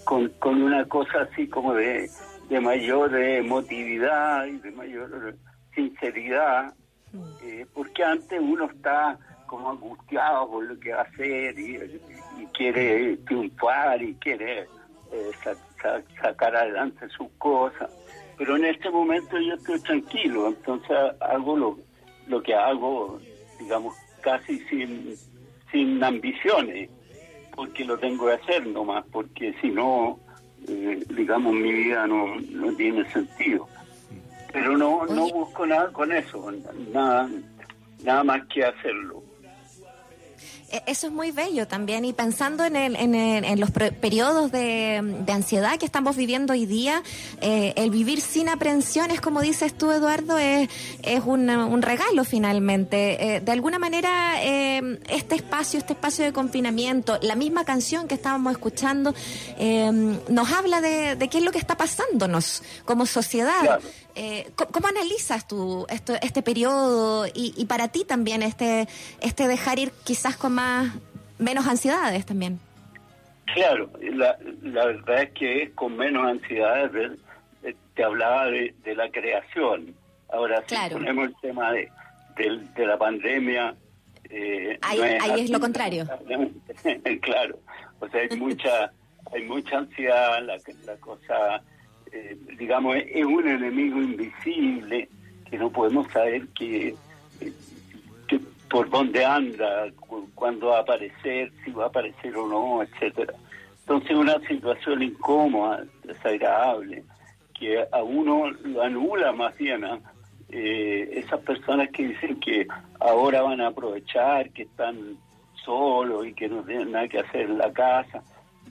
con, con una cosa así como de, de mayor emotividad y de mayor sinceridad, eh, porque antes uno está como angustiado por lo que va a hacer y, y quiere triunfar y quiere eh, sa- sa- sacar adelante sus cosas. Pero en este momento yo estoy tranquilo, entonces hago lo, lo que hago, digamos, casi sin, sin ambiciones, porque lo tengo que hacer nomás, porque si no, eh, digamos, mi vida no, no tiene sentido. Pero no, no Oye. busco nada con eso, nada, nada más que hacerlo. E- Eso es muy bello también y pensando en, el, en, el- en los periodos de, de ansiedad que estamos viviendo hoy día, eh, el vivir sin aprensiones, como dices tú, Eduardo, es, es un, un regalo finalmente. Eh, de alguna manera, eh, este espacio, este espacio de confinamiento, la misma canción que estábamos escuchando, eh, nos habla de, de qué es lo que está pasándonos como sociedad. Claro. Eh, ¿cómo, cómo analizas tú esto, este periodo y, y para ti también este, este dejar ir quizás con más menos ansiedades también? Claro, la, la verdad es que con menos ansiedad eh, te hablaba de, de la creación. Ahora, si Claro. ponemos el tema de, del- de la pandemia... eh, Ahí- no ahí es lo contrario. claro, o sea, hay mucha, hay mucha ansiedad, la, la cosa, eh, digamos, es un enemigo invisible que no podemos saber que, eh, que por dónde anda, cu- cuándo va a aparecer, si va a aparecer o no, etcétera. Entonces una situación incómoda, desagradable, que a uno lo anula más bien a eh, esas personas que dicen que ahora van a aprovechar, que están solos y que no tienen nada que hacer en la casa.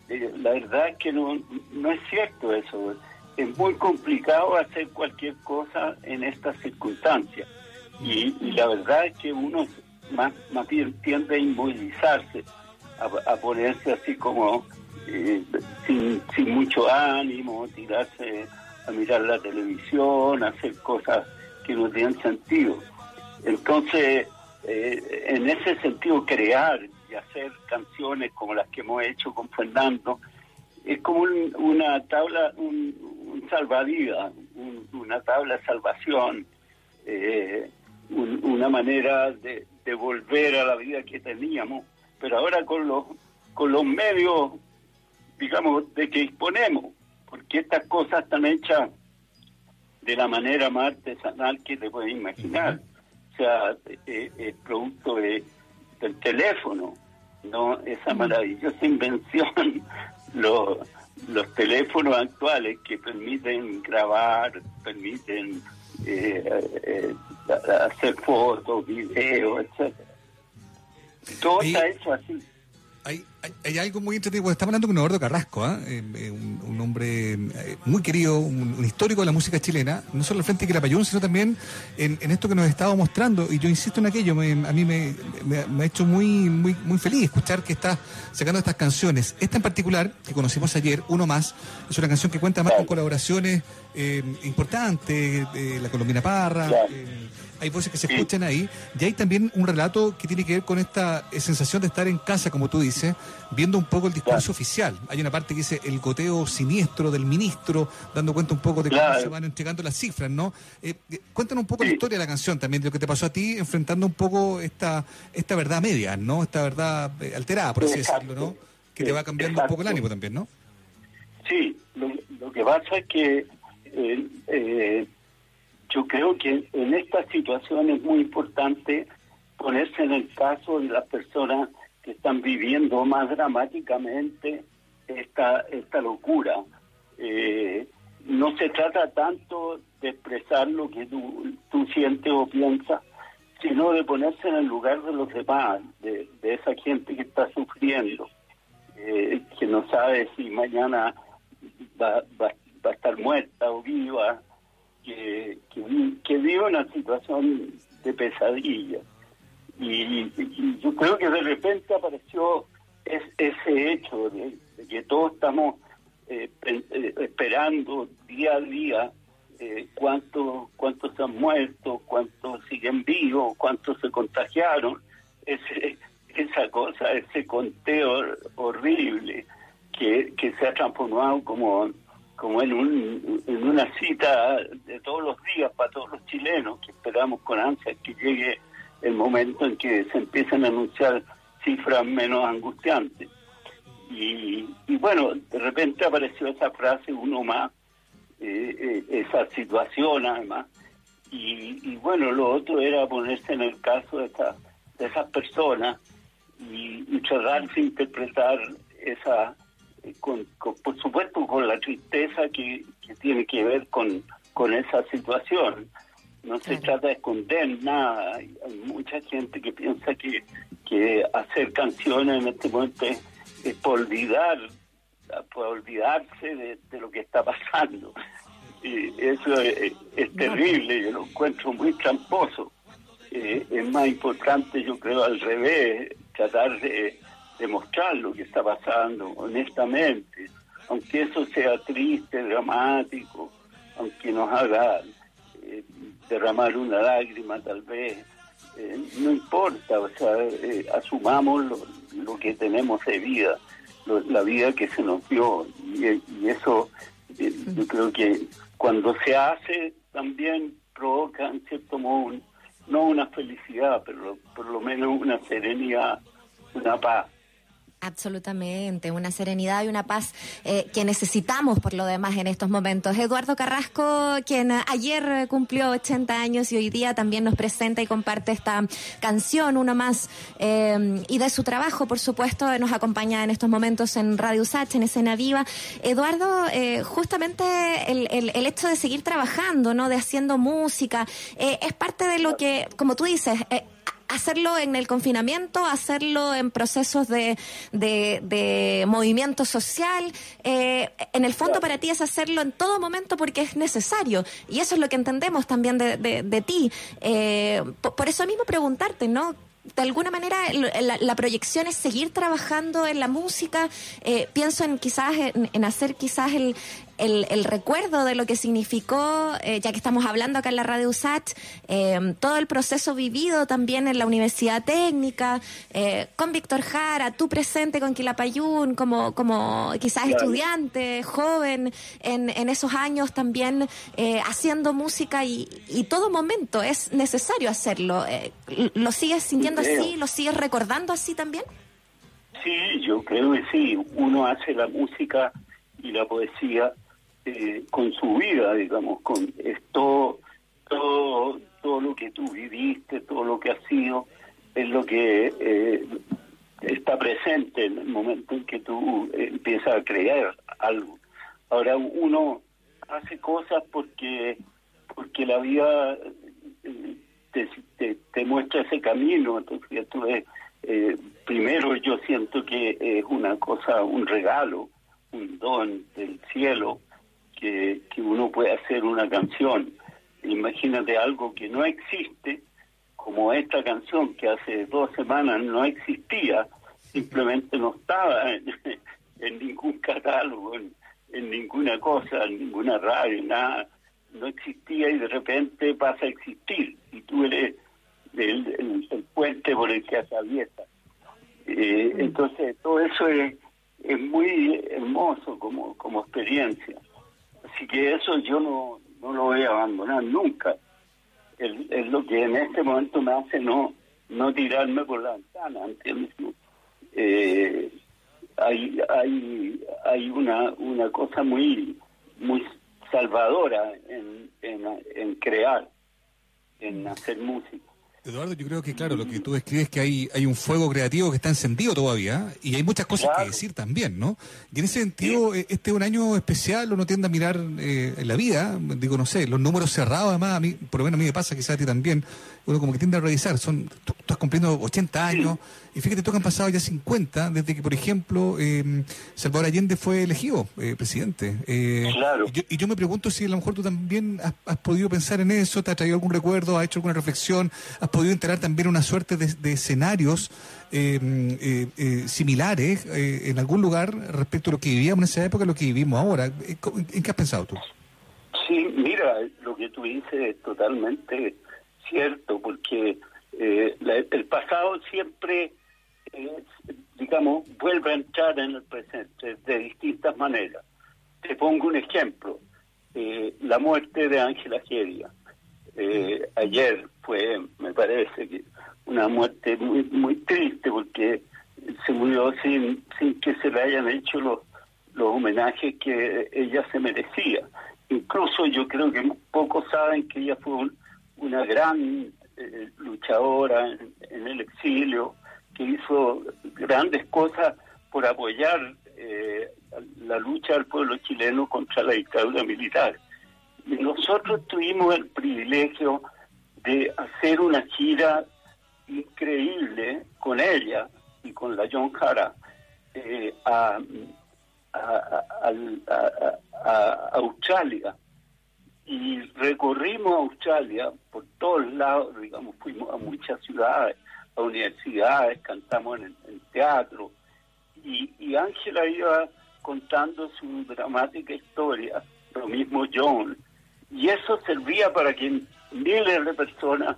Eh, la verdad es que no, no es cierto eso. Es muy complicado hacer cualquier cosa en estas circunstancias. Y, la verdad es que uno más, más bien tiende a inmovilizarse, a, a ponerse así como eh, sin, sin mucho ánimo, tirarse a mirar la televisión, a hacer cosas que no tienen sentido. Entonces, eh, en ese sentido, crear y hacer canciones como las que hemos hecho con Fernando es como un- una tabla, un, un salvavidas, un- una tabla de salvación, eh, un- una manera de, de volver a la vida que teníamos, pero ahora con los, con los medios, digamos, de que disponemos, porque estas cosas están hechas de la manera más artesanal que te puedes imaginar. O sea, eh, es producto de, del teléfono, ¿no? Esa maravillosa invención, los, los teléfonos actuales que permiten grabar, permiten eh, eh, hacer fotos, videos, etcétera. Todo está hecho así. Hay, hay, algo muy entretenido. Estamos hablando con Eduardo Carrasco, ¿ah? Eh, eh, un, un hombre eh, muy querido, un, un histórico de la música chilena, no solo al frente de Quilapayún, sino también en, en esto que nos estaba mostrando. Y yo insisto en aquello, me- a mí me, me- me ha hecho muy, muy, muy feliz escuchar que está sacando estas canciones. Esta en particular, que conocimos ayer, Uno Más, es una canción que cuenta más con colaboraciones eh, importantes, de la Colombina Parra. hay voces que se escuchan ahí, y hay también un relato que tiene que ver con esta sensación de estar en casa, como tú dices, viendo un poco el discurso oficial. Hay una parte que dice el goteo siniestro del ministro, dando cuenta un poco de cómo Claro. se van entregando las cifras, ¿no? Eh, eh, cuéntanos un poco la historia de la canción también, de lo que te pasó a ti, enfrentando un poco esta esta verdad media, ¿no? Esta verdad eh, alterada, por así Exacto. decirlo, ¿no? Que te va cambiando un poco el ánimo también, ¿no? Sí, lo, lo que pasa es que eh, eh, yo creo que en esta situación es muy importante ponerse en el caso de las personas que están viviendo más dramáticamente esta, esta locura. Eh, no se trata tanto de expresar lo que tú, tú sientes o piensas, sino de ponerse en el lugar de los demás, de, esa gente que está sufriendo, eh, que no sabe si mañana va, va, va a estar muerta o viva, que, que, vi- que vive una situación de pesadilla. Y, yo creo que de repente apareció es- ese hecho de, que todos estamos eh, eh, esperando día a día eh, cuántos cuántos han muerto, cuántos siguen vivos, cuántos se contagiaron. Ese, esa cosa, ese conteo horrible que, se ha transformado como como en, un, en una cita de todos los días para todos los chilenos que esperamos con ansias que llegue el momento en que se empiecen a anunciar cifras menos angustiantes. Y, y bueno, de repente apareció esa frase, uno más, eh, eh, esa situación además. Y, y bueno, lo otro era ponerse en el caso de, esa- de esas personas y, y tratar de interpretar esa, eh, con- por supuesto con la tristeza que, que tiene que ver con, con esa situación. No se trata de esconder nada. Hay, hay mucha gente que piensa que, que hacer canciones en este momento es, es por olvidar, por olvidarse de, de lo que está pasando. Y eso es, es terrible, yo lo encuentro muy tramposo. Eh, es más importante, yo creo, al revés, tratar de, de mostrar lo que está pasando honestamente, aunque eso sea triste, dramático, aunque nos haga derramar una lágrima tal vez, eh, no importa, o sea, eh, asumamos lo, que tenemos de vida, la vida que se nos dio, y, eso eh, yo creo que cuando se hace también provoca en cierto modo no una felicidad, pero por lo menos una serenidad, una paz. Absolutamente, una serenidad y una paz eh, que necesitamos por lo demás en estos momentos. Eduardo Carrasco, quien ayer cumplió 80 años y hoy día también nos presenta y comparte esta canción, uno más, eh, y de su trabajo, por supuesto, nos acompaña en estos momentos en Radio Sach, en Escena Viva. Eduardo, eh, justamente el, el- el hecho de seguir trabajando, ¿no? De haciendo música, eh, es parte de lo que, como tú dices, eh, hacerlo en el confinamiento, hacerlo en procesos de, de, de movimiento social. eh, en el fondo para ti es hacerlo en todo momento porque es necesario. Y eso es lo que entendemos también de, de, ti. Eh, po- por, eso mismo preguntarte, ¿no? De alguna manera la proyección es seguir trabajando en la música. Eh, pienso en quizás en, en hacer quizás el, el, el recuerdo de lo que significó, eh, ya que estamos hablando acá en la radio USACH, eh, todo el proceso vivido también en la Universidad Técnica, eh, con Víctor Jara, tú presente con Quilapayún, como, como quizás Claro. estudiante, joven, en, en esos años también eh, haciendo música y, y todo momento es necesario hacerlo. ¿Lo sigues sintiendo así? ¿Lo sigues recordando así también? Sí, yo creo que sí. Uno hace la música y la poesía eh, con su vida, digamos, con esto, todo, todo lo que tú viviste, todo lo que has sido, es lo que eh, está presente en el momento en que tú empiezas a crear algo. Ahora uno hace cosas porque porque la vida eh, te, te, te muestra ese camino, entonces eh, primero yo siento que es una cosa, un regalo, un don del cielo, que, que uno puede hacer una canción. Imagínate algo que no existe, como esta canción que hace dos semanas no existía, simplemente no estaba en, en ningún catálogo, en, en ninguna cosa, en ninguna radio, nada, no existía y de repente pasa a existir y tú eres el, el- el puente por el que atraviesa. Eh, entonces todo eso es, es muy hermoso como, como experiencia. Así que eso yo no, no lo voy a abandonar nunca. Es, es lo que en este momento me hace no, no tirarme por la ventana. Eh, hay hay hay una una cosa muy muy salvadora en, en crear en hacer música Eduardo, yo creo que, claro, lo que tú describes es que hay, hay un fuego creativo que está encendido todavía y hay muchas cosas que decir también, ¿no? Y en ese sentido, eh, este es un año especial, uno tiende a mirar eh, la vida, digo, no sé, los números cerrados, además, a mí, por lo menos a mí me pasa, quizás a ti también, uno como que tiende a revisar, son, tú, tú estás cumpliendo 80 años y fíjate tú que han pasado ya 50 desde que, por ejemplo, eh, Salvador Allende fue elegido eh, presidente. Eh, Claro. y yo, y yo me pregunto si a lo mejor tú también has, has podido pensar en eso, te ha traído algún recuerdo, has hecho alguna reflexión, has podido enterar también una suerte de, de escenarios eh, eh, eh, similares eh, en algún lugar respecto a lo que vivíamos en esa época, a lo que vivimos ahora. Co- ¿En qué has pensado tú? Sí, mira, lo que tú dices es totalmente cierto, porque eh, la- el pasado siempre, eh, digamos, vuelve a entrar en el presente de distintas maneras. Te pongo un ejemplo, eh, la muerte de Ángela Geria. Eh, ayer fue, me parece, que una muerte muy muy triste porque se murió sin, sin que se le hayan hecho los, los homenajes que ella se merecía. Incluso yo creo que pocos saben que ella fue un- una gran eh, luchadora en, el exilio, que hizo grandes cosas por apoyar eh, la lucha del pueblo chileno contra la dictadura militar. Y nosotros tuvimos el privilegio de hacer una gira increíble con ella y con la John Jara eh, a Australia y recorrimos Australia por todos lados, digamos, fuimos a muchas ciudades, a universidades, cantamos en, en teatro y Ángela iba contando su dramática historia, lo mismo John, y eso servía para que miles de personas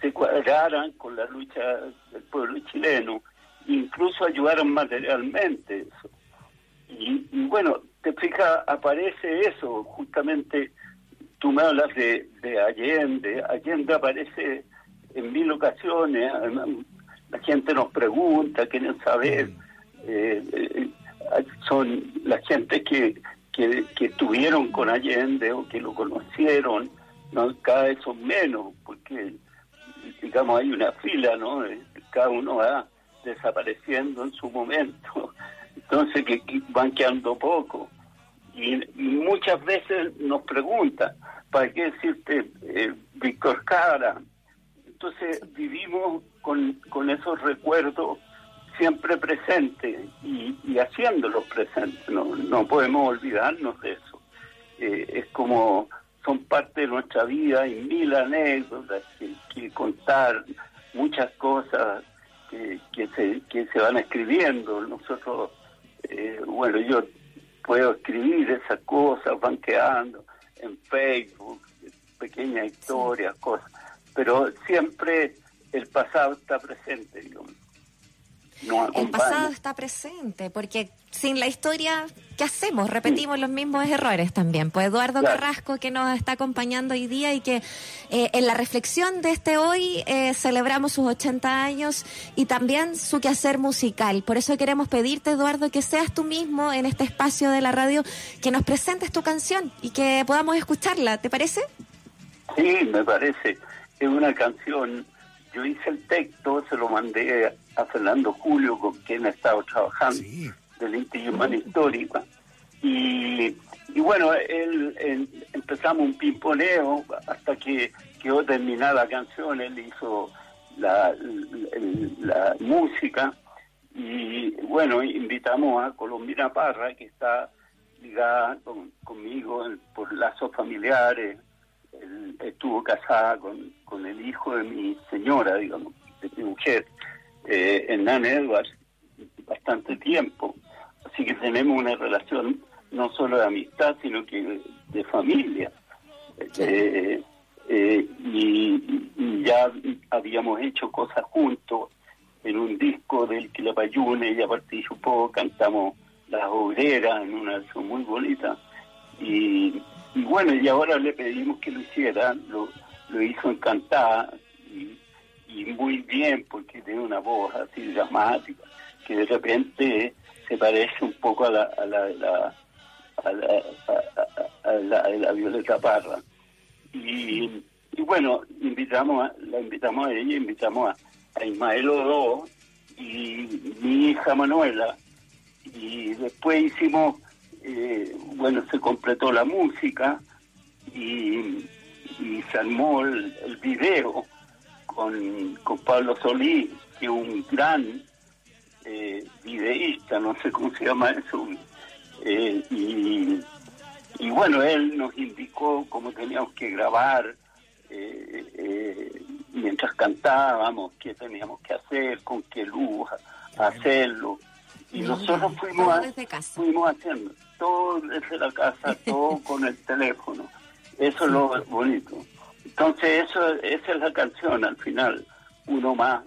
se cuadraran con la lucha del pueblo chileno, incluso ayudaran materialmente eso. Y bueno, te fijas, aparece eso, justamente tú me hablas de, de Allende, Allende aparece en mil ocasiones, la gente nos pregunta, quieren saber, eh, eh, son la gente que, que, que estuvieron con Allende o que lo conocieron, no cada vez son menos, porque digamos hay una fila, ¿no? Eh, Cada uno va desapareciendo en su momento, entonces que, que van quedando pocos. Y, y muchas veces nos preguntan, ¿para qué decirte eh, Víctor Cara? Entonces vivimos con, con esos recuerdos siempre presentes y, y haciéndolos presentes, no, no podemos olvidarnos de eso. Eh, es como son parte de nuestra vida y mil anécdotas que, que contar, muchas cosas que, que, se, que se van escribiendo. Nosotros, eh, bueno, yo puedo escribir esas cosas, van quedando en Facebook, pequeñas historias, cosas. Pero siempre el pasado está presente, digamos. El pasado está presente, porque sin la historia, ¿qué hacemos? Repetimos los mismos errores también. Pues Eduardo Claro. Carrasco, que nos está acompañando hoy día y que eh, en la reflexión de este hoy eh, celebramos sus 80 años y también su quehacer musical. Por eso queremos pedirte, Eduardo, que seas tú mismo en este espacio de la radio, que nos presentes tu canción y que podamos escucharla. ¿Te parece? Sí, me parece. Es una canción. Yo hice el texto, se lo mandé a Fernando Julio, con quien he estado trabajando, del Inti Humana Histórica. Y, y bueno, él, empezamos un pimponeo hasta que quedó terminada la canción. Él hizo la, la música. Y bueno, invitamos a Colombina Parra, que está ligada con- conmigo por lazos familiares. Él estuvo casada con, con el hijo de mi señora, digamos, de mi mujer, eh, Hernán Edwards, bastante tiempo. Así que tenemos una relación no solo de amistad, sino que de familia. Eh, eh, y, y ya habíamos hecho cosas juntos en un disco del Quilapayune, ella participó, cantamos Las Obreras en una versión muy bonita. Y, y bueno, y ahora le pedimos que lo hiciera, lo, lo hizo encantada y, y muy bien porque tiene una voz así dramática que de repente se parece un poco a la, a la, a la, Violeta Parra. Y, bueno, invitamos la invitamos a ella, invitamos a, Ismael Odó y mi hija Manuela. Y después hicimos, eh, bueno, se completó la música y, y se armó el, el video con, con Pablo Solí, que es un gran eh, videísta, no sé cómo se llama eso. Eh, y, y bueno, él nos indicó cómo teníamos que grabar eh, eh, mientras cantábamos, qué teníamos que hacer, con qué luz hacerlo. Y nosotros fuimos, a- desde casa. fuimos haciendo todo desde la casa, todo con el teléfono. Eso es lo bonito. Entonces, eso, esa es la canción al final, uno más,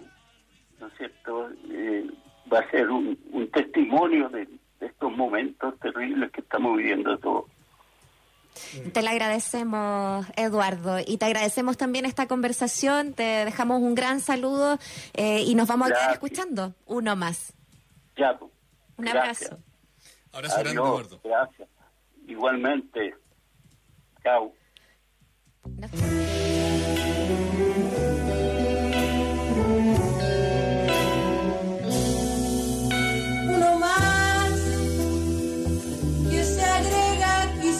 ¿no es cierto? Eh, va a ser un, un testimonio de, de estos momentos terribles que estamos viviendo todos. Te le agradecemos, Eduardo, y te agradecemos también esta conversación. Te dejamos un gran saludo eh, y nos vamos a quedar escuchando uno más. Ya, pues. Un Gracias. abrazo. Abrazo grande, Eduardo. Gracias. Igualmente. Chao. uno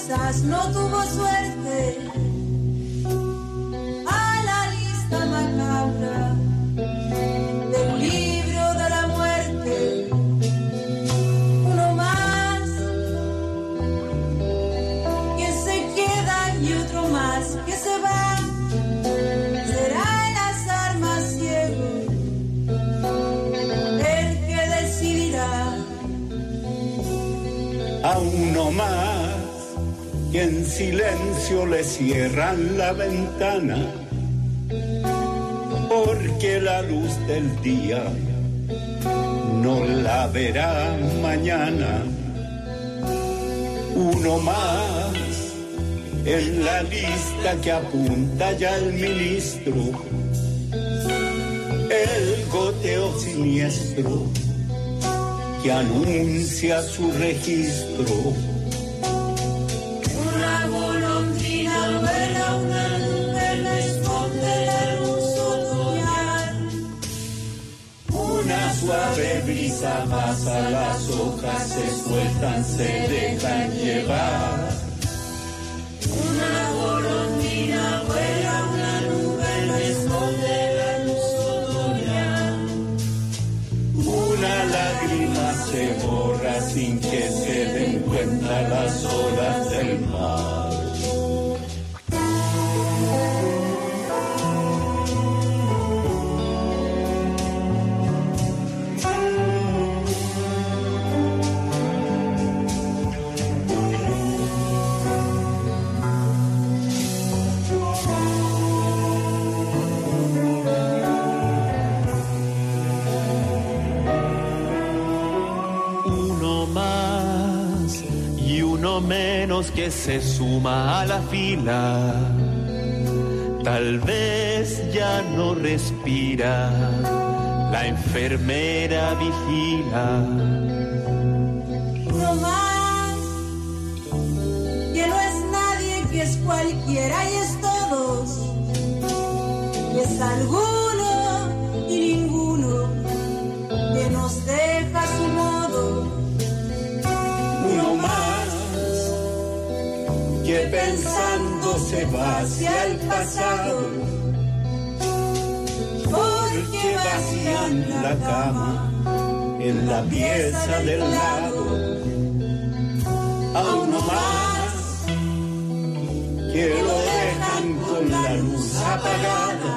quizás no tuvo suerte. A la lista macabra del libro de la muerte. Uno más. Que se queda y otro más que se va. Será el azar más ciego el que decidirá. A uno más que en silencio le cierran la ventana. Porque la luz del día no la verá mañana. Uno más en la lista que apunta ya el ministro. El goteo siniestro que anuncia su registro. Suave brisa pasa, las hojas se sueltan, se dejan llevar. Una golondrina vuela, una nube la esconde la luz otoñal. Una lágrima se borra sin que se den cuenta las olas del mar. Que se suma a la fila. Tal vez ya no respira, la enfermera vigila. Uno más, que no es nadie, que es cualquiera y es todos. Y es alguno que pensando se va hacia el pasado. Porque vacían la cama en la pieza del lado. A uno más que lo dejan con la luz apagada.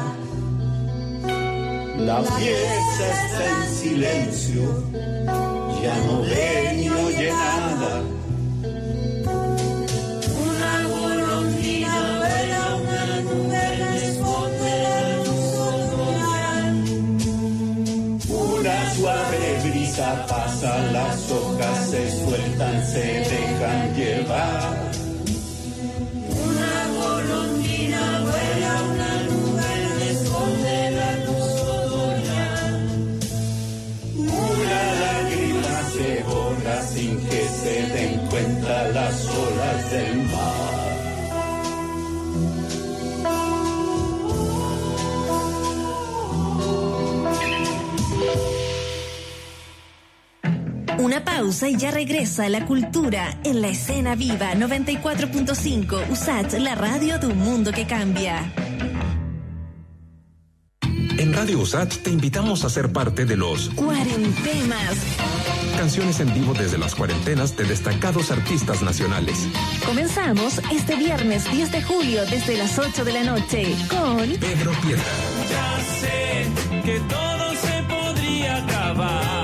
La pieza está en silencio, ya no ve ni oye nada. Sueltan, pausa y ya regresa la cultura en la escena viva 94.5 USAT, la radio de un mundo que cambia. En Radio USAT te invitamos a ser parte de los Cuarentemas. canciones en vivo desde las cuarentenas de destacados artistas nacionales. Comenzamos este viernes 10 de julio desde las 8 de la noche con Pedro Piedra, Ya sé que todo se podría acabar.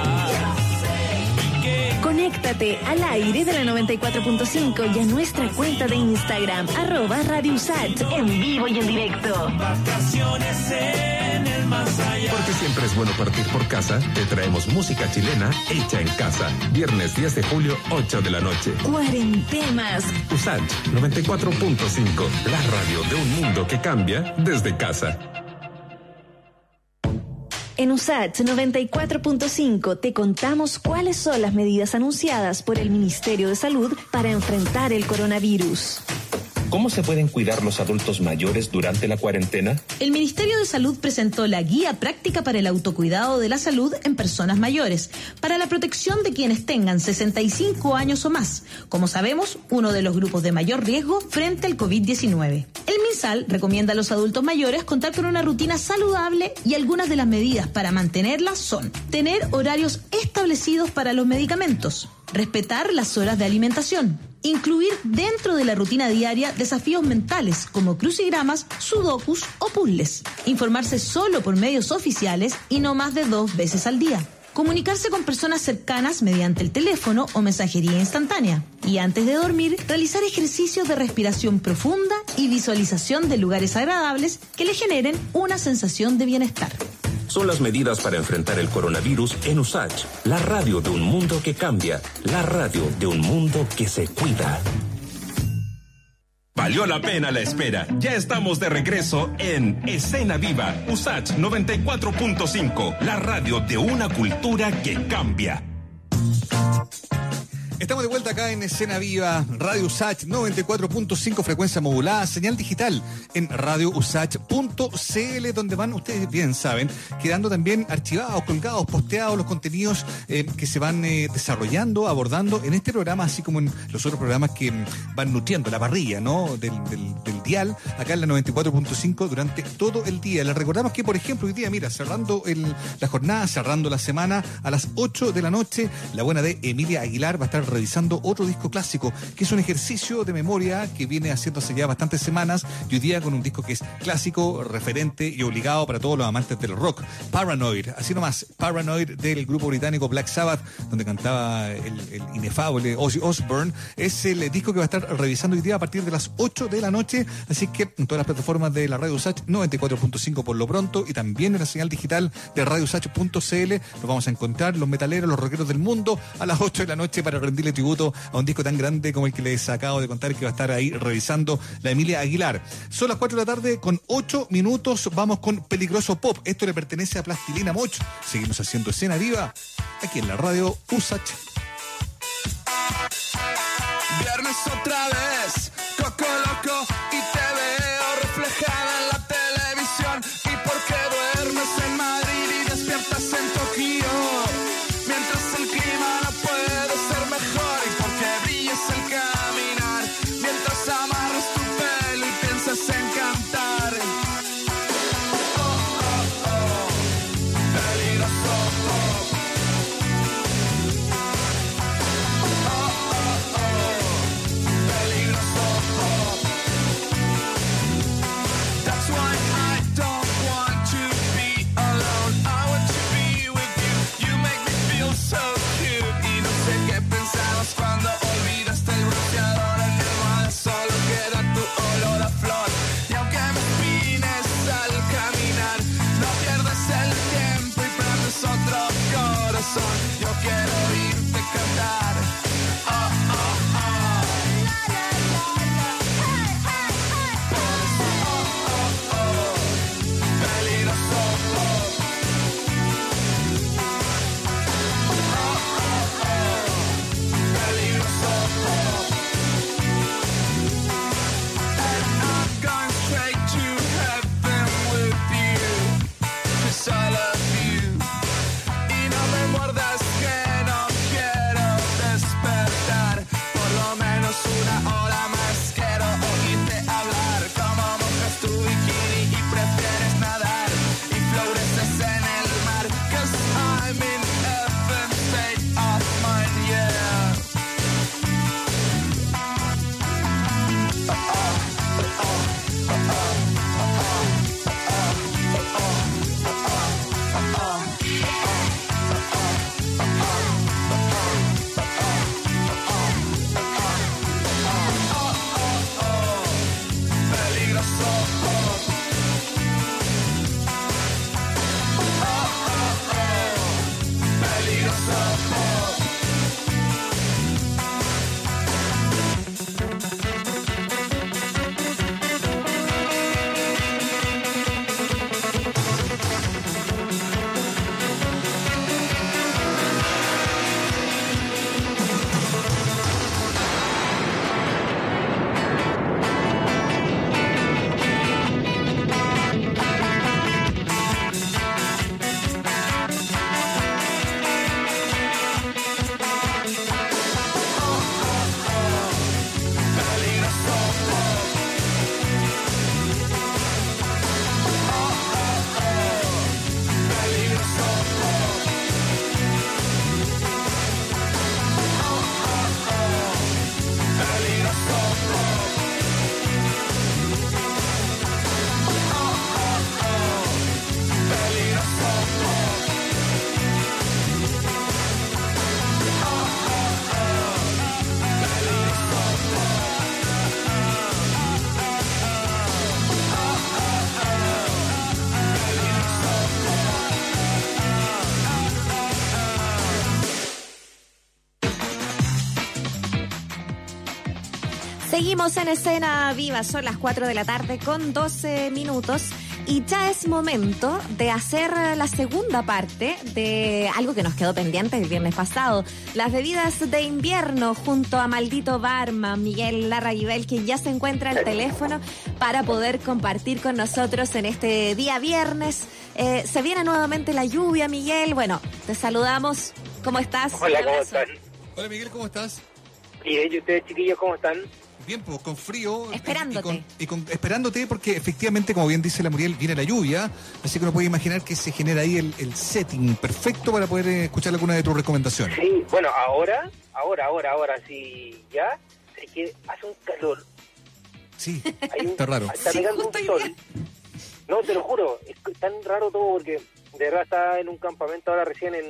Conéctate al aire de la 94.5 y a nuestra cuenta de Instagram, arroba Radio USAT, en vivo y en directo. Vacaciones en el más allá. porque siempre es bueno partir por casa, te traemos música chilena hecha en casa. Viernes 10 de julio, 8 de la noche. Cuarentemas. USAT 94.5, la radio de un mundo que cambia desde casa. En USAT 94.5 te contamos cuáles son las medidas anunciadas por el Ministerio de Salud para enfrentar el coronavirus. ¿Cómo se pueden cuidar los adultos mayores durante la cuarentena? El Ministerio de Salud presentó la Guía Práctica para el Autocuidado de la Salud en Personas Mayores, para la protección de quienes tengan 65 años o más, como sabemos, uno de los grupos de mayor riesgo frente al COVID-19. El MinSal recomienda a los adultos mayores contar con una rutina saludable y algunas de las medidas para mantenerla son tener horarios establecidos para los medicamentos, respetar las horas de alimentación, incluir dentro de la rutina diaria desafíos mentales como crucigramas, sudokus o puzzles, informarse solo por medios oficiales y no más de dos veces al día. Comunicarse con personas cercanas mediante el teléfono o mensajería instantánea. Y antes de dormir, realizar ejercicios de respiración profunda y visualización de lugares agradables que le generen una sensación de bienestar. Son las medidas para enfrentar el coronavirus en USACH, la radio de un mundo que cambia, la radio de un mundo que se cuida. Valió la pena la espera. Ya estamos de regreso en Escena Viva, USACH 94.5, la radio de una cultura que cambia. Estamos de vuelta acá en Escena Viva, Radio Usach 94.5 frecuencia modulada, señal digital en radiousach.cl, donde van, ustedes bien saben, quedando también archivados, colgados, posteados los contenidos eh, que se van eh, desarrollando, abordando en este programa, así como en los otros programas que mm, van nutriendo la parrilla, ¿no? Del, del- dial, acá en la 94.5 durante todo el día. Les recordamos que, por ejemplo, hoy día, mira, cerrando la jornada, cerrando la semana, a las 8 de la noche, la buena de Emilia Aguilar va a estar revisando otro disco clásico, que es un ejercicio de memoria que viene haciéndose ya bastantes semanas y hoy día con un disco que es clásico, referente y obligado para todos los amantes del rock. Paranoid, así nomás, Paranoid del grupo británico Black Sabbath, donde cantaba el, inefable Ozzy Osbourne, es el disco que va a estar revisando hoy día a partir de las 8 de la noche. Así que en todas las plataformas de la Radio Usach 94.5 por lo pronto y también en la señal digital de radiousach.cl nos vamos a encontrar los metaleros, los rockeros del mundo a las 8 de la noche para rendirle tributo a un disco tan grande como el que les acabo de contar que va a estar ahí revisando la Emilia Aguilar. Son las 4 de la tarde con 8 minutos. Vamos con Peligroso Pop. Esto le pertenece a Plastilina Moch. Seguimos haciendo escena viva aquí en la radio Usach. Seguimos en escena viva, son las 4 de la tarde con 12 minutos y ya es momento de hacer la segunda parte de algo que nos quedó pendiente el viernes pasado, las bebidas de invierno junto a Maldito Barman, Miguel Larraguibel, que ya se encuentra al teléfono para poder compartir con nosotros en este día viernes. Eh, se viene nuevamente la lluvia, Miguel. Bueno, te saludamos. ¿Cómo estás? Hola, ¿cómo están? Hola Miguel, ¿cómo estás? Bien, ¿y ustedes chiquillos cómo están? Bien, pues con frío. Esperándote. Y con, y con- esperándote porque efectivamente, como bien dice la Muriel, viene la lluvia. Así que uno puede imaginar que se genera ahí el, el setting perfecto para poder eh, escuchar alguna de tus recomendaciones. Sí, bueno, ahora, ahora, ahora, ahora, sí, ya, es que hace un calor. Sí, Hay un- está raro. Está pegando un sol. No, te lo juro, es tan raro todo porque de verdad está en un campamento ahora recién en...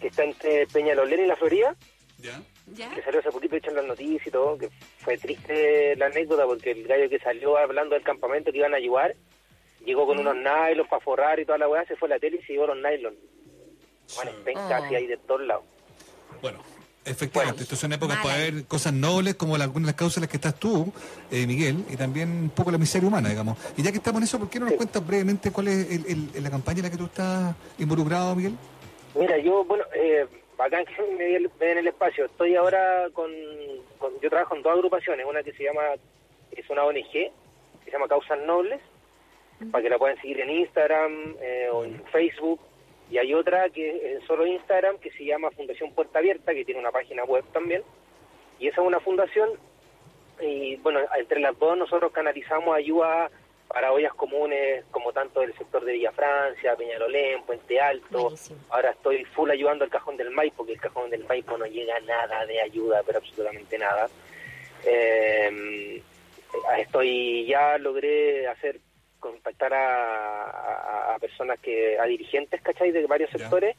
que está entre Peñalolén y La Florida. Que salió hace poquito hecho en las noticias y todo, que fue triste la anécdota porque el gallo que salió hablando del campamento que iban a ayudar, llegó con unos nylon para forrar y toda la weá, se fue a la tele y se llevó los nylon. Bueno, penca Oh. así ahí de todos lados. Bueno, efectivamente, estas son épocas para ver cosas nobles como la- algunas de las causas en las que estás tú, eh, Miguel, y también un poco la miseria humana, digamos. Y ya que estamos en eso, ¿por qué no nos cuentas brevemente cuál es el- el- la campaña en la que tú estás involucrado, Miguel? Mira, yo, bueno, eh, bacán que me den el espacio. Estoy ahora con, con- yo trabajo en dos agrupaciones, una que se llama, es una ONG, que se llama Causas Nobles, para que la puedan seguir en Instagram eh, o en Facebook, y hay otra que es solo Instagram, que se llama Fundación Puerta Abierta, que tiene una página web también, y esa es una fundación, y bueno, entre las dos nosotros canalizamos ayuda para ollas comunes, como tanto del sector de Villa Francia, Peñalolén, Puente Alto. Ahora estoy full ayudando al Cajón del Maipo, que el Cajón del Maipo no llega nada de ayuda, pero absolutamente nada. Eh, estoy, ya logré hacer, contactar a, a- a personas que, a dirigentes, ¿cachai? De varios sectores,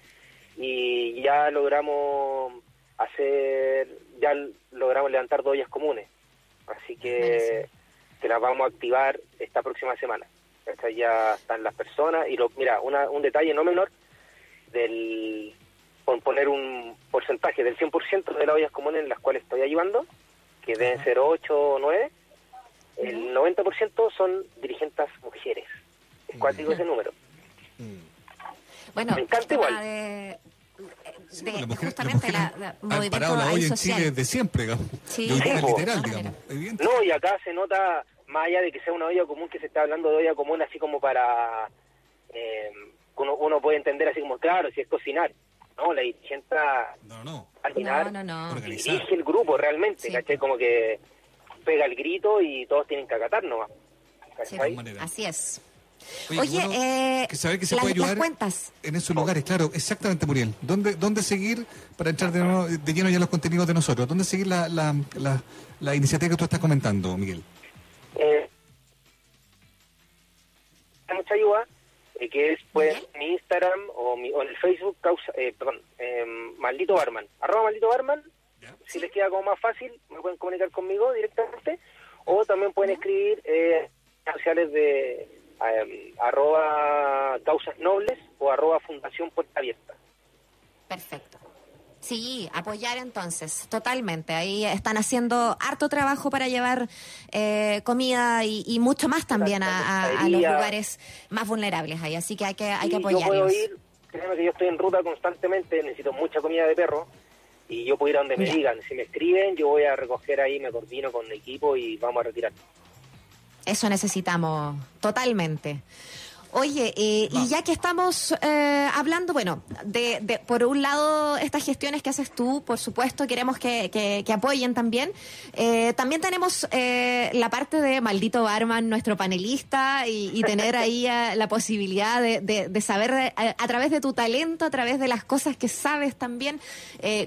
y ya logramos hacer, ya logramos levantar dos ollas comunes. Así que, que las vamos a activar esta próxima semana. ¿cachai? Ya están las personas, y lo, mira, una, un detalle no menor, del por poner un porcentaje del 100% de las ollas comunes en las cuales estoy ayudando, que deben ser 8 o 9, el 90% son dirigentes mujeres. Es cuático ese número. Bueno, Me encanta igual. de, de la mujer- justamente la la, la- Han movimiento parado la olla en social. Chile desde siempre, digamos. Sí. Día Sí, literal, digamos. Evidente. No, y acá se nota, más allá de que sea una olla común, que se está hablando de olla común así como para... eh, uno, uno puede entender así como, claro, si es cocinar. No, la dirigente no, no. al final No, no, no. dirige el grupo realmente, ¿cachai? Como que pega el grito y todos tienen que acatar nomás. Sí, así es. Oye, Oye, bueno, eh, que saber que se las- puede las ayudar cuentas. en esos lugares, claro, exactamente, Muriel. ¿Dónde, dónde seguir para entrar de, nuevo- de lleno ya los contenidos de nosotros? ¿Dónde seguir la, la, la, la iniciativa que tú estás comentando, Miguel? Eh, mucha ayuda, eh, que es pues mi Instagram o, mi, o en el Facebook, causa, eh, perdón, eh, maldito barman, arroba maldito barman, si les queda como más fácil, me pueden comunicar conmigo directamente, o también pueden escribir eh, en redes sociales de eh, arroba causas nobles o arroba fundación puerta abierta. Perfecto. Sí, apoyar entonces, totalmente. Ahí están haciendo harto trabajo para llevar eh, comida y, y mucho más también a, a- a los lugares más vulnerables ahí. Así que hay que, hay que Y yo puedo apoyarlos. ir, créeme que yo estoy en ruta constantemente, necesito mucha comida de perro y yo puedo ir a donde me Ya. digan. Si me escriben, yo voy a recoger ahí, me coordino con el equipo y vamos a retirar. Eso necesitamos totalmente. Oye, eh, y ya que estamos eh, hablando, bueno, de, de- por un lado estas gestiones que haces tú, por supuesto, queremos que, que- que apoyen también. Eh, también tenemos la parte de Maldito Barman, nuestro panelista, y, y tener ahí la posibilidad de, de- de saber a, través de tu talento, a través de las cosas que sabes también,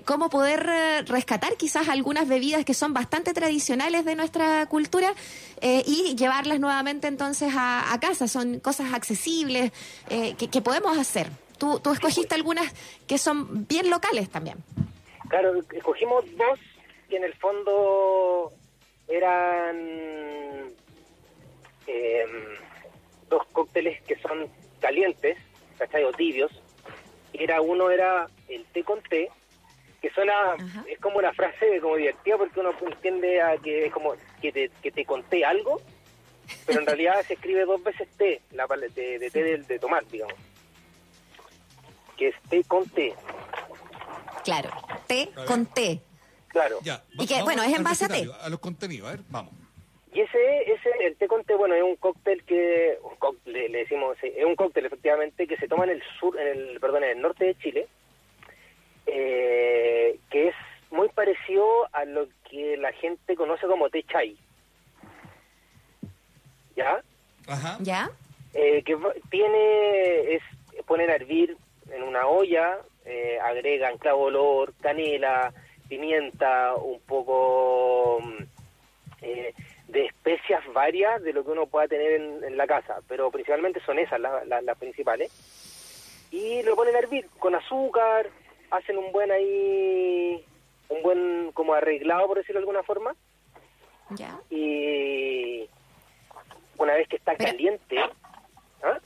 cómo poder rescatar quizás algunas bebidas que son bastante tradicionales de nuestra cultura y llevarlas nuevamente entonces a, a casa. Son cosas accesibles eh, que, que podemos hacer. Tú, tú escogiste algunas que son bien locales también. Claro, escogimos dos que en el fondo eran eh, dos cócteles que son calientes, ¿cachai? O tibios. Era uno era el té con té, que suena, es como una frase como divertida porque uno entiende a que es como que te, que te conté algo, pero en realidad se escribe dos veces té, la de, de té de, de tomar, digamos. Que es té con té, Claro, té con té. claro. Y que, bueno, es en base a té. A los contenidos, a ver, vamos. Y ese, ese, el té con té, bueno, es un cóctel que, un cóct- le, le decimos, sí, es un cóctel efectivamente que se toma en el sur, en el, perdón, en el norte de Chile, eh, que es muy parecido a lo que la gente conoce como té chai. ¿Ya? Ajá. ¿Ya? Eh, que tiene, es, ponen a hervir en una olla, eh, agregan clavo de olor, canela, pimienta, un poco mm, eh, de especias varias de lo que uno pueda tener en, en la casa, pero principalmente son esas las, las- las principales. Y lo ponen a hervir con azúcar, hacen un buen ahí un buen como arreglado, por decirlo de alguna forma. Ya. Y una vez que está caliente, ¿ah?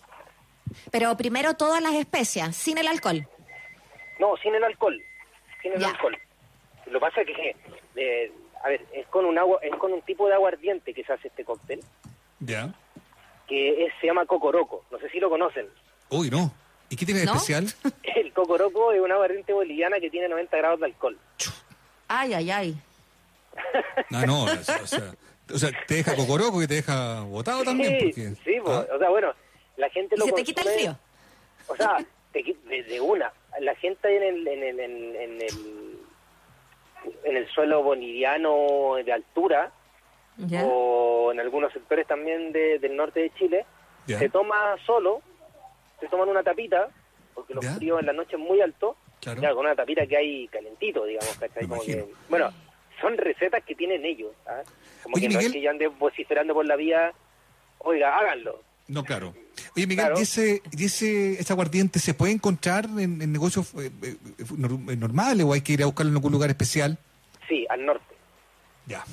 Pero primero todas las especias, sin el alcohol. no, sin el alcohol, sin el Ya. alcohol. Lo que pasa es que, eh, a ver, es con un agua, es con un tipo de aguardiente que se hace este cóctel, Ya. que es- se llama cocoroco. No sé si lo conocen. Uy, no. ¿Y qué tiene de ¿No? especial? El cocoroco es una aguardiente boliviana que tiene 90 grados de alcohol. Ay, ay, ay. No, no, o sea, o sea, te deja cocoroco y te deja botado también. Sí, Porque, sí. ¿ah? o sea, bueno, la gente ¿Y lo se te quita el frío? O sea, te de, de una. La gente en el, en el, en, en el, en el suelo boliviano de altura, o en algunos sectores también de- del norte de Chile, Ya. se toma solo, se toman una tapita, porque los fríos en la noche es muy alto, Claro. claro, con una tapita que hay calentito, digamos, ¿cachai? Me Como que- bueno, son recetas que tienen ellos, ¿ah? Como Oye, que no Miguel. es que yo ande vociferando por la vía, oiga, háganlo. No, claro. Oye, Miguel, Claro. ¿y ese, y ese, ese aguardiente se puede encontrar en, en negocios eh, eh, nor- normales o hay que ir a buscarlo en algún lugar especial? Sí, al norte. Ya.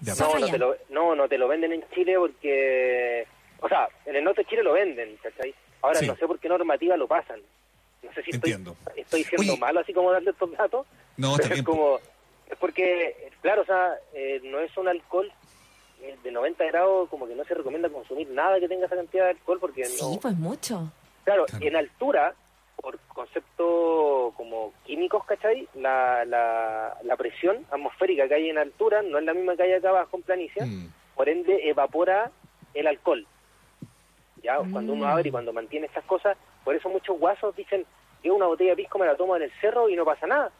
Ya, No, no te, lo, no, no te lo venden en Chile porque... O sea, en el norte de Chile lo venden, ¿cachai? Ahora Sí. no sé por qué normativa lo pasan. No sé si estoy, Entiendo. estoy siendo Oye. malo así como darle estos datos. No, está pero bien. es como... Es porque, claro, o sea, eh, no es un alcohol eh, de 90 grados, como que no se recomienda consumir nada que tenga esa cantidad de alcohol porque Sí, no... pues mucho. Claro, Claro. en altura, por concepto como químicos, ¿cachai? La, la, la presión atmosférica que hay en altura no es la misma que hay acá abajo en planicie, Mm. por ende evapora el alcohol. Ya, cuando uno Mm. abre y cuando mantiene estas cosas, por eso muchos guasos dicen, yo una botella de pisco me la tomo en el cerro y no pasa nada.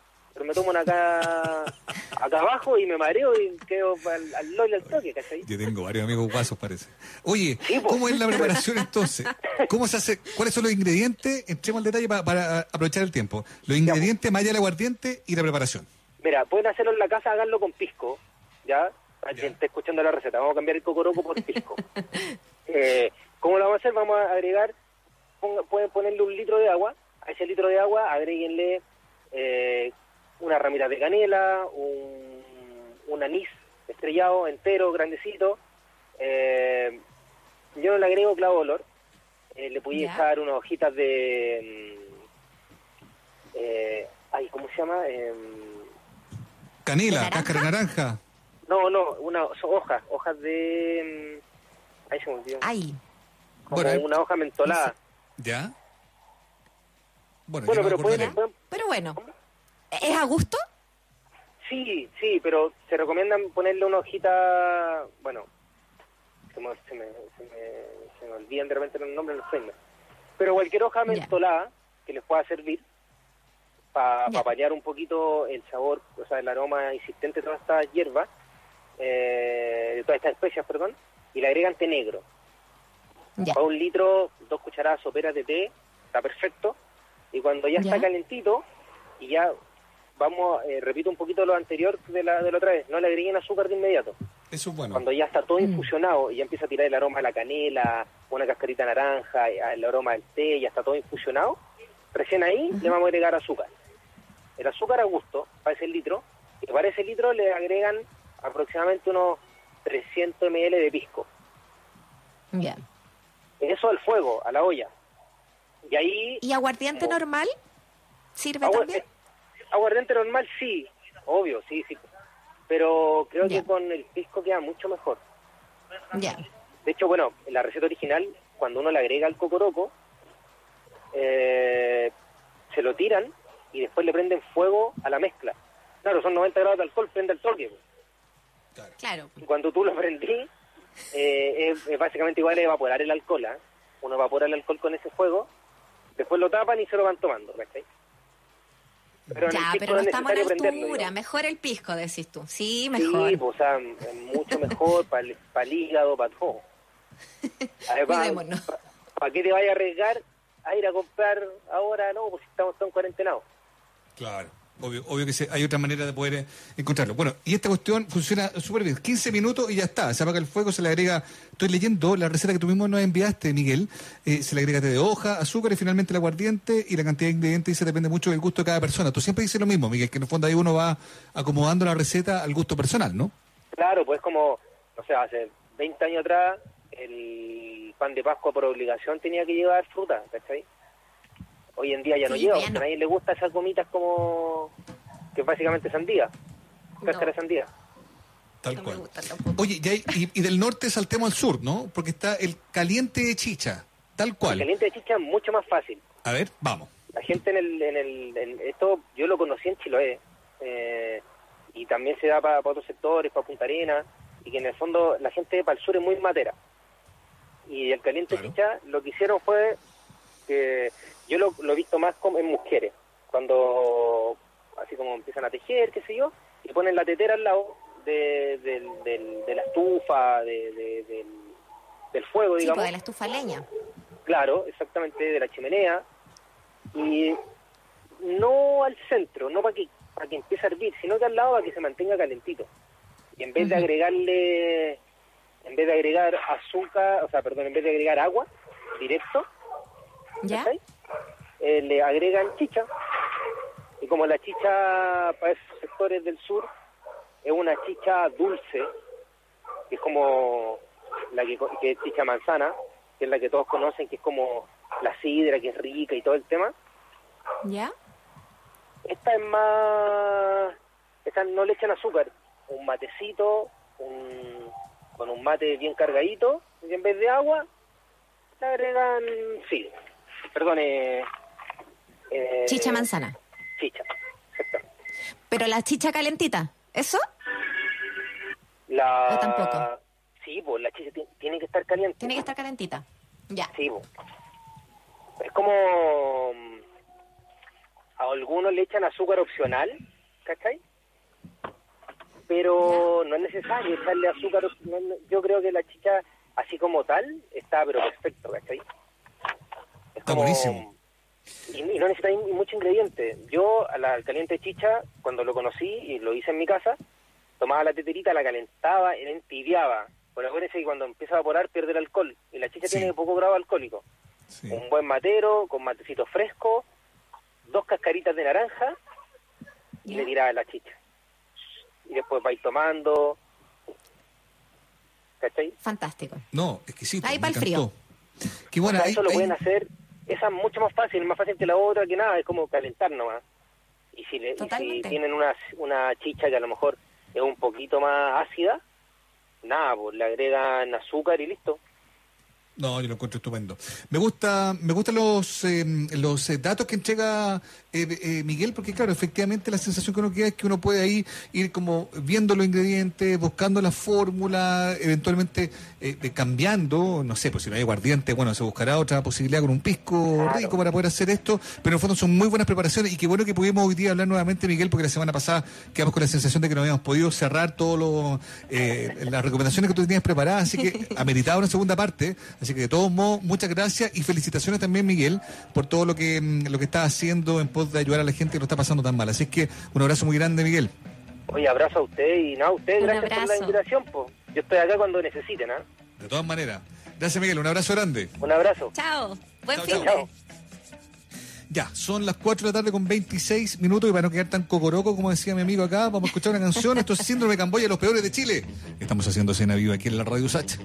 Pero me tomo una acá, acá abajo y me mareo y quedo al, al lol al toque, ¿cachai? Yo tengo varios amigos guasos, parece. Oye, Sí. ¿cómo es la preparación entonces? ¿Cómo se hace? ¿Cuáles son los ingredientes? Entremos al detalle para, para aprovechar el tiempo. Los ingredientes, más allá del aguardiente y la preparación. Mira, pueden hacerlo en la casa, háganlo con pisco, ¿ya? Quien esté escuchando la receta, vamos a cambiar el cocoroco por pisco. eh, ¿Cómo lo vamos a hacer? Vamos a agregar, ponga- pueden ponerle un litro de agua, a ese litro de agua agréguenle eh, una ramita de canela, un, un anís estrellado entero, grandecito. Eh, yo no le agrego clavo de olor, eh, le pude Ya. echar unas hojitas de... mm, eh, ay, ¿cómo se llama? Em, Canela, ¿De naranja? cáscara de naranja. No, no, una, son hojas, hojas de... mm, Ahí se me olvidó. Ay, Como Bueno, una hoja mentolada. ¿Ya? Bueno, pero pueden- pero bueno. ¿Es a gusto? Sí, sí, pero se recomiendan ponerle una hojita... Bueno, se me, se me, se me, se me olvidan de repente los nombres, los sueños. Pero cualquier hoja mentolada que les pueda servir para apañar un poquito el sabor, o sea, el aroma insistente de todas estas hierbas, eh, de todas estas especias, perdón, y le agregan té negro. Ya. Para un litro, dos cucharadas soperas de té, está perfecto. Y cuando Ya. está calentito, y ya vamos, eh, repito un poquito lo anterior de la, de la otra vez, no le agreguen azúcar de inmediato. Eso es bueno. Cuando ya está todo Mm. infusionado y ya empieza a tirar el aroma de la canela, una cascarita naranja, el aroma del té, ya está todo infusionado, recién ahí le vamos a agregar azúcar. El azúcar a gusto, para ese litro, y para ese litro le agregan aproximadamente unos 300 ml de pisco. Ya. Eso al fuego, a la olla. Y ahí ¿Y aguardiente Oh. normal? ¿Sirve Agua- también? eh, aguardiente normal sí, obvio, sí, sí. Pero creo que con el pisco queda mucho mejor. Ya. De hecho, bueno, en la receta original, cuando uno le agrega el cocoroco, eh, se lo tiran y después le prenden fuego a la mezcla. Claro, son 90 grados de alcohol, prende el toque. pues. Claro. Y cuando tú lo prendí, eh, es, es básicamente igual a evaporar el alcohol. ¿ah? Uno evapora el alcohol con ese fuego, después lo tapan y se lo van tomando. ¿cachai? Pero Ya, pero no no es estamos en necesario prenderlo, altura. digamos. Mejor el pisco, decís tú. Sí, mejor. Sí, pues, o sea, mucho mejor para el, para el hígado, para todo. Cuidémonos. ¿Para qué te vayas a arriesgar a ir a comprar ahora? No, pues estamos todos cuarentenados. Claro. Obvio, obvio que se- hay otra manera de poder eh, encontrarlo. Bueno, y esta cuestión funciona súper bien. 15 minutos y ya está. Se apaga el fuego, se le agrega. Estoy leyendo la receta que tú mismo nos enviaste, Miguel. Eh, se le agrega té de hoja, azúcar y finalmente el aguardiente. Y la cantidad de ingredientes dice depende mucho del gusto de cada persona. Tú siempre dices lo mismo, Miguel, que en el fondo ahí uno va acomodando la receta al gusto personal, ¿no? Claro, pues como, o sea, hace 20 años atrás el pan de Pascua por obligación tenía que llevar fruta, ¿cachai? Hoy en día ya no Sí, lleva, ya no. a nadie le gusta esas gomitas como que básicamente sandía, cáscara de sandía. Tal cual. Oye, y, hay- y- y del norte saltemos al sur, ¿no? Porque está el caliente de chicha, tal El cual. caliente de chicha es mucho más fácil. A ver, vamos. La gente en el, en el, en esto yo lo conocí en Chiloé eh, y también se da para otros sectores, para Punta Arena y que en el fondo la gente para el sur es muy matera. Y el caliente chicha lo que hicieron fue que yo lo, lo he visto más como en mujeres, cuando así como empiezan a tejer, qué sé yo, y ponen la tetera al lado de, del- del- de la estufa, de- de- del, del fuego, Sí, digamos. pues, de la estufa leña. Claro, exactamente, de la chimenea. Y no al centro, no para que, para que empiece a hervir, sino que al lado para que se mantenga calentito. Y en vez de agregarle, en vez de agregar azúcar, o sea, perdón, en vez de agregar agua directo, ¿Ya? Eh, le agregan chicha. Y como la chicha para esos sectores del sur es una chicha dulce, que es como la que, que es chicha manzana, que es la que todos conocen, que es como la sidra, que es rica y todo el tema. ¿Ya? Esta es más... Esta no le echan azúcar, un matecito, un, con un mate bien cargadito, y en vez de agua, le agregan... Sí, perdón, eh, eh, Chicha manzana. Chicha, exacto. Pero la chicha calentita, ¿eso? La... ¿O tampoco? Sí, pues la chicha ti- tiene que estar caliente. Tiene que estar calentita. Ya. Sí, po. es como mm, a algunos le echan azúcar opcional, ¿cachai? Pero no es necesario echarle azúcar. no- yo creo que la chicha, así como tal, está pero perfecto, ¿cachai? Está buenísimo. Y, y no necesita in- mucho ingrediente. Yo a la al caliente chicha, cuando lo conocí y lo hice en mi casa, tomaba la teterita, la calentaba y la entibiaba. Pero acuérdense que cuando empieza a evaporar pierde el alcohol. Y la chicha tiene poco grado alcohólico. Un buen matero, con matecito fresco, dos cascaritas de naranja y le tiraba la chicha. Y después vais tomando. ¿Cachai? Fantástico. No, exquisito. Ahí me pa'l frío. Qué bueno, O sea, hay- eso lo hay- pueden hacer, esa es mucho más fácil, más fácil que la otra, que nada, es como calentar nomás. Y si, le, y si tienen una, una chicha que a lo mejor es un poquito más ácida, nada, pues le agregan azúcar y listo. No, yo lo encuentro estupendo. Me gusta, me gustan los eh, los eh, datos que entrega eh, eh, Miguel, porque claro, efectivamente la sensación que uno queda es que uno puede ahí ir como viendo los ingredientes, buscando la fórmula, eventualmente eh, eh, cambiando, no sé, pues si no hay aguardiente, bueno, se buscará otra posibilidad con un pisco rico para poder hacer esto, pero en el fondo son muy buenas preparaciones y qué bueno que pudimos hoy día hablar nuevamente, Miguel, porque la semana pasada quedamos con la sensación de que no habíamos podido cerrar todas las recomendaciones que tú tenías preparadas, así que ameritaba una segunda parte, así que de todos modos, muchas gracias y felicitaciones también, Miguel, por todo lo que, mm, lo que estás haciendo en pos de ayudar a la gente que lo está pasando tan mal. Así que un abrazo muy grande, Miguel. Oye, abrazo a usted y nada, a usted, Un gracias por la invitación, pues. Yo estoy acá cuando necesiten, ¿ah? De todas maneras. Gracias, Miguel. Un abrazo grande. Un abrazo. Chao. Buen Chao, fin chao. Ya, son las 4 de la tarde con 26 minutos y para no quedar tan cocoroco, como decía mi amigo acá, vamos a escuchar una canción. Esto es Síndrome de Camboya, los peores de Chile. Estamos haciendo cena viva aquí en la Radio Sacha.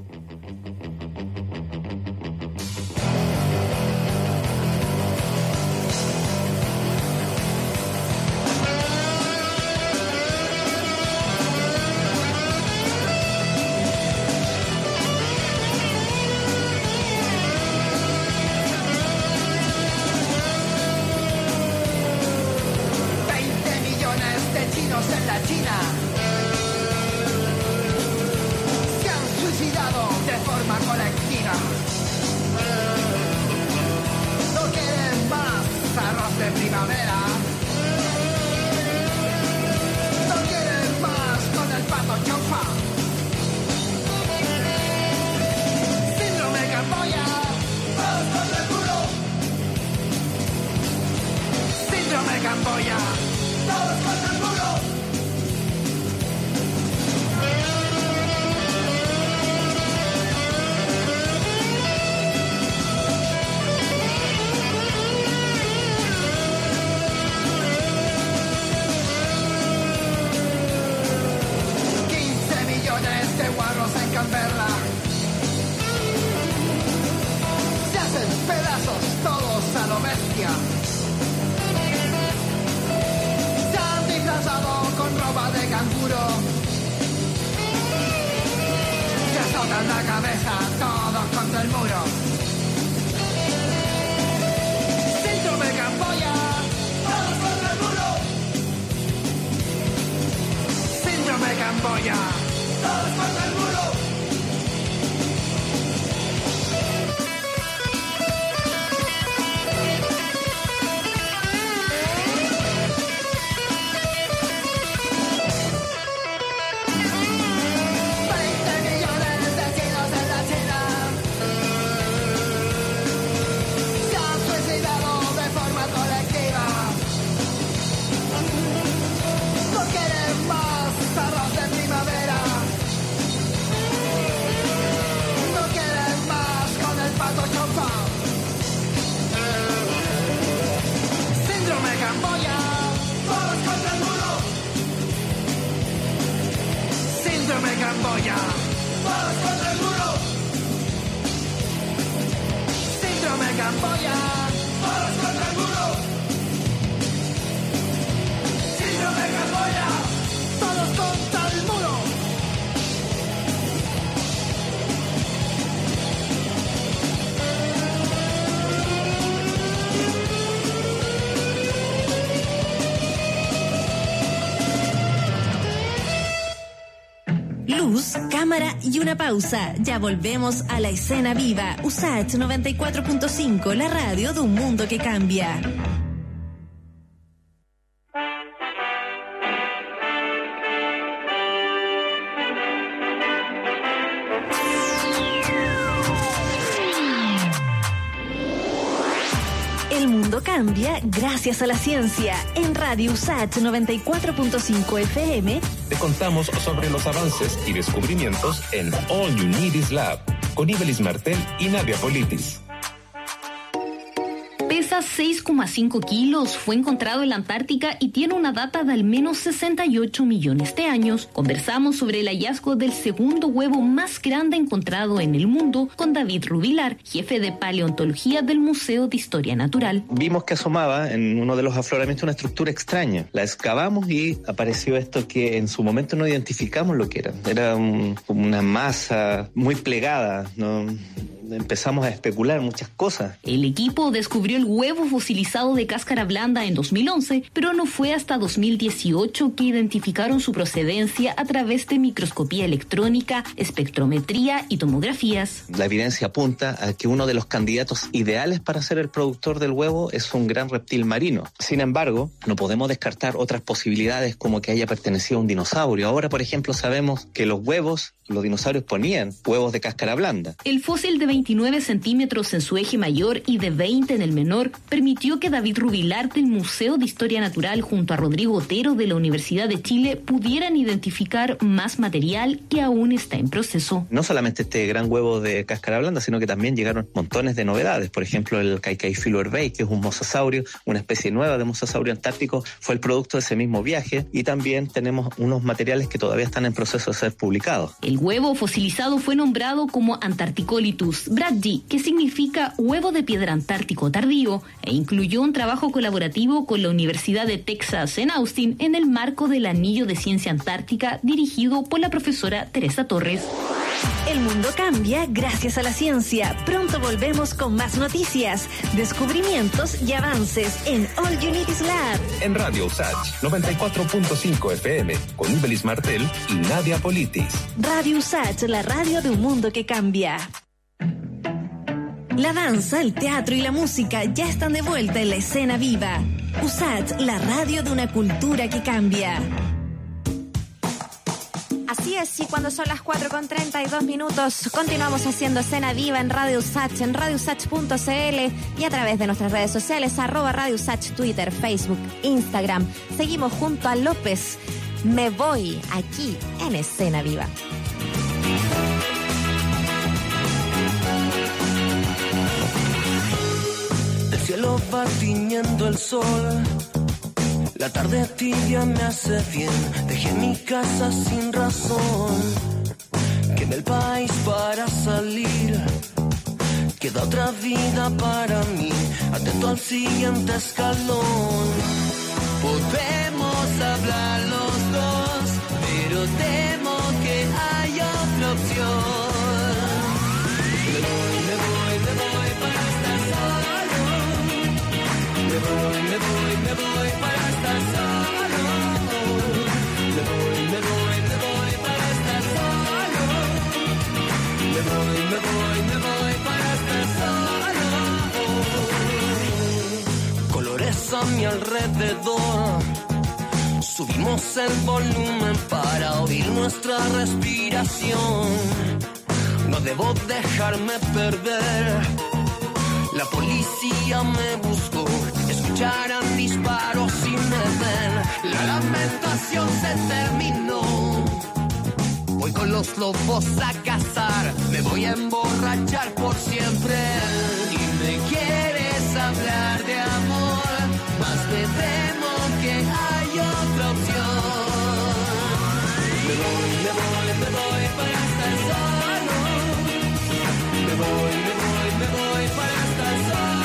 Cabeza todos contra el muro. Síndrome Camboya. Todos contra el muro. Síndrome Camboya. Todos contra el muro. Camboya. Todos contra el muro. Síndrome Camboya. Cámara y una pausa. Ya volvemos a la escena viva. USACH 94.5, la radio de un mundo que cambia. El mundo cambia gracias a la ciencia. En Radio USACH 94.5 FM Te contamos sobre los avances y descubrimientos en All You Need Is Lab con Ibelis Martel y Nadia Politis. Pesa 6,5 kilos, fue encontrado en la Antártica y tiene una data de al menos 68 millones de años. Conversamos sobre el hallazgo del segundo huevo más grande encontrado en el mundo con David Rubilar, jefe de paleontología del Museo de Historia Natural. Vimos que asomaba en uno de los afloramientos una estructura extraña. La excavamos y apareció esto que en su momento no identificamos lo que era. Era un- una masa muy plegada. ¿no? Empezamos a especular muchas cosas. El equipo descubrió el huevo fosilizado de cáscara blanda en 2011, pero no fue hasta 2018 que identificaron su procedencia a través de microscopía electrónica, espectrometría y tomografías. La evidencia apunta a que uno de los candidatos ideales para ser el productor del huevo es un gran reptil marino. Sin embargo, no podemos descartar otras posibilidades como que haya pertenecido a un dinosaurio. Ahora, por ejemplo, sabemos que los huevos, los dinosaurios ponían huevos de cáscara blanda. El fósil de 29 centímetros en su eje mayor y de 20 en el menor permitió que David Rubilar del Museo de Historia Natural junto a Rodrigo Otero de la Universidad de Chile pudieran identificar más material que aún está en proceso. No solamente este gran huevo de cáscara blanda, sino que también llegaron montones de novedades. Por ejemplo, el Kaikai herbei, que es un mosasaurio, una especie nueva de mosasaurio antártico, fue el producto de ese mismo viaje. Y también tenemos unos materiales que todavía están en proceso de ser publicados. El huevo fosilizado fue nombrado como Antarcticolitus bradji, que significa huevo de piedra antártico tardío, e incluyó un trabajo colaborativo con la Universidad de Texas en Austin en el marco del Anillo de Ciencia Antártica dirigido por la profesora Teresa Torres. El mundo cambia gracias a la ciencia. Pronto volvemos con más noticias, descubrimientos y avances en All You Need Is Lab. En Radio USACH 94.5 FM con Ibelis Martel y Nadia Politis. Radio USACH, la radio de un mundo que cambia. La danza, el teatro y la música ya están de vuelta en la escena viva. USACH, la radio de una cultura que cambia. Así es, y cuando son las 4 con 32 minutos, continuamos haciendo escena viva en Radio Usach, en radiosach.cl y a través de nuestras redes sociales, arroba Radio Twitter, Facebook, Instagram. Seguimos junto a López. Me voy aquí en escena viva. Va tiñendo el sol. La tarde tibia me hace bien. Dejé mi casa sin razón. en el país para salir. Queda otra vida para mí, atento al siguiente escalón. Podemos hablar voy, me voy, me voy para estar solo. Me voy, me voy, me voy para estar solo. Me voy, me voy, me voy para estar solo. Colores a mi alrededor. Subimos el volumen para oír nuestra respiración. No debo dejarme perder. La policía me buscó, escucharán disparos me ven. La lamentación se terminó. Voy con los lobos a cazar, me voy a emborrachar por siempre. Y me quieres hablar de amor, más me temo que hay otra opción. Me voy, me voy, me voy para estar solo. Me voy, me voy, me voy para estar solo.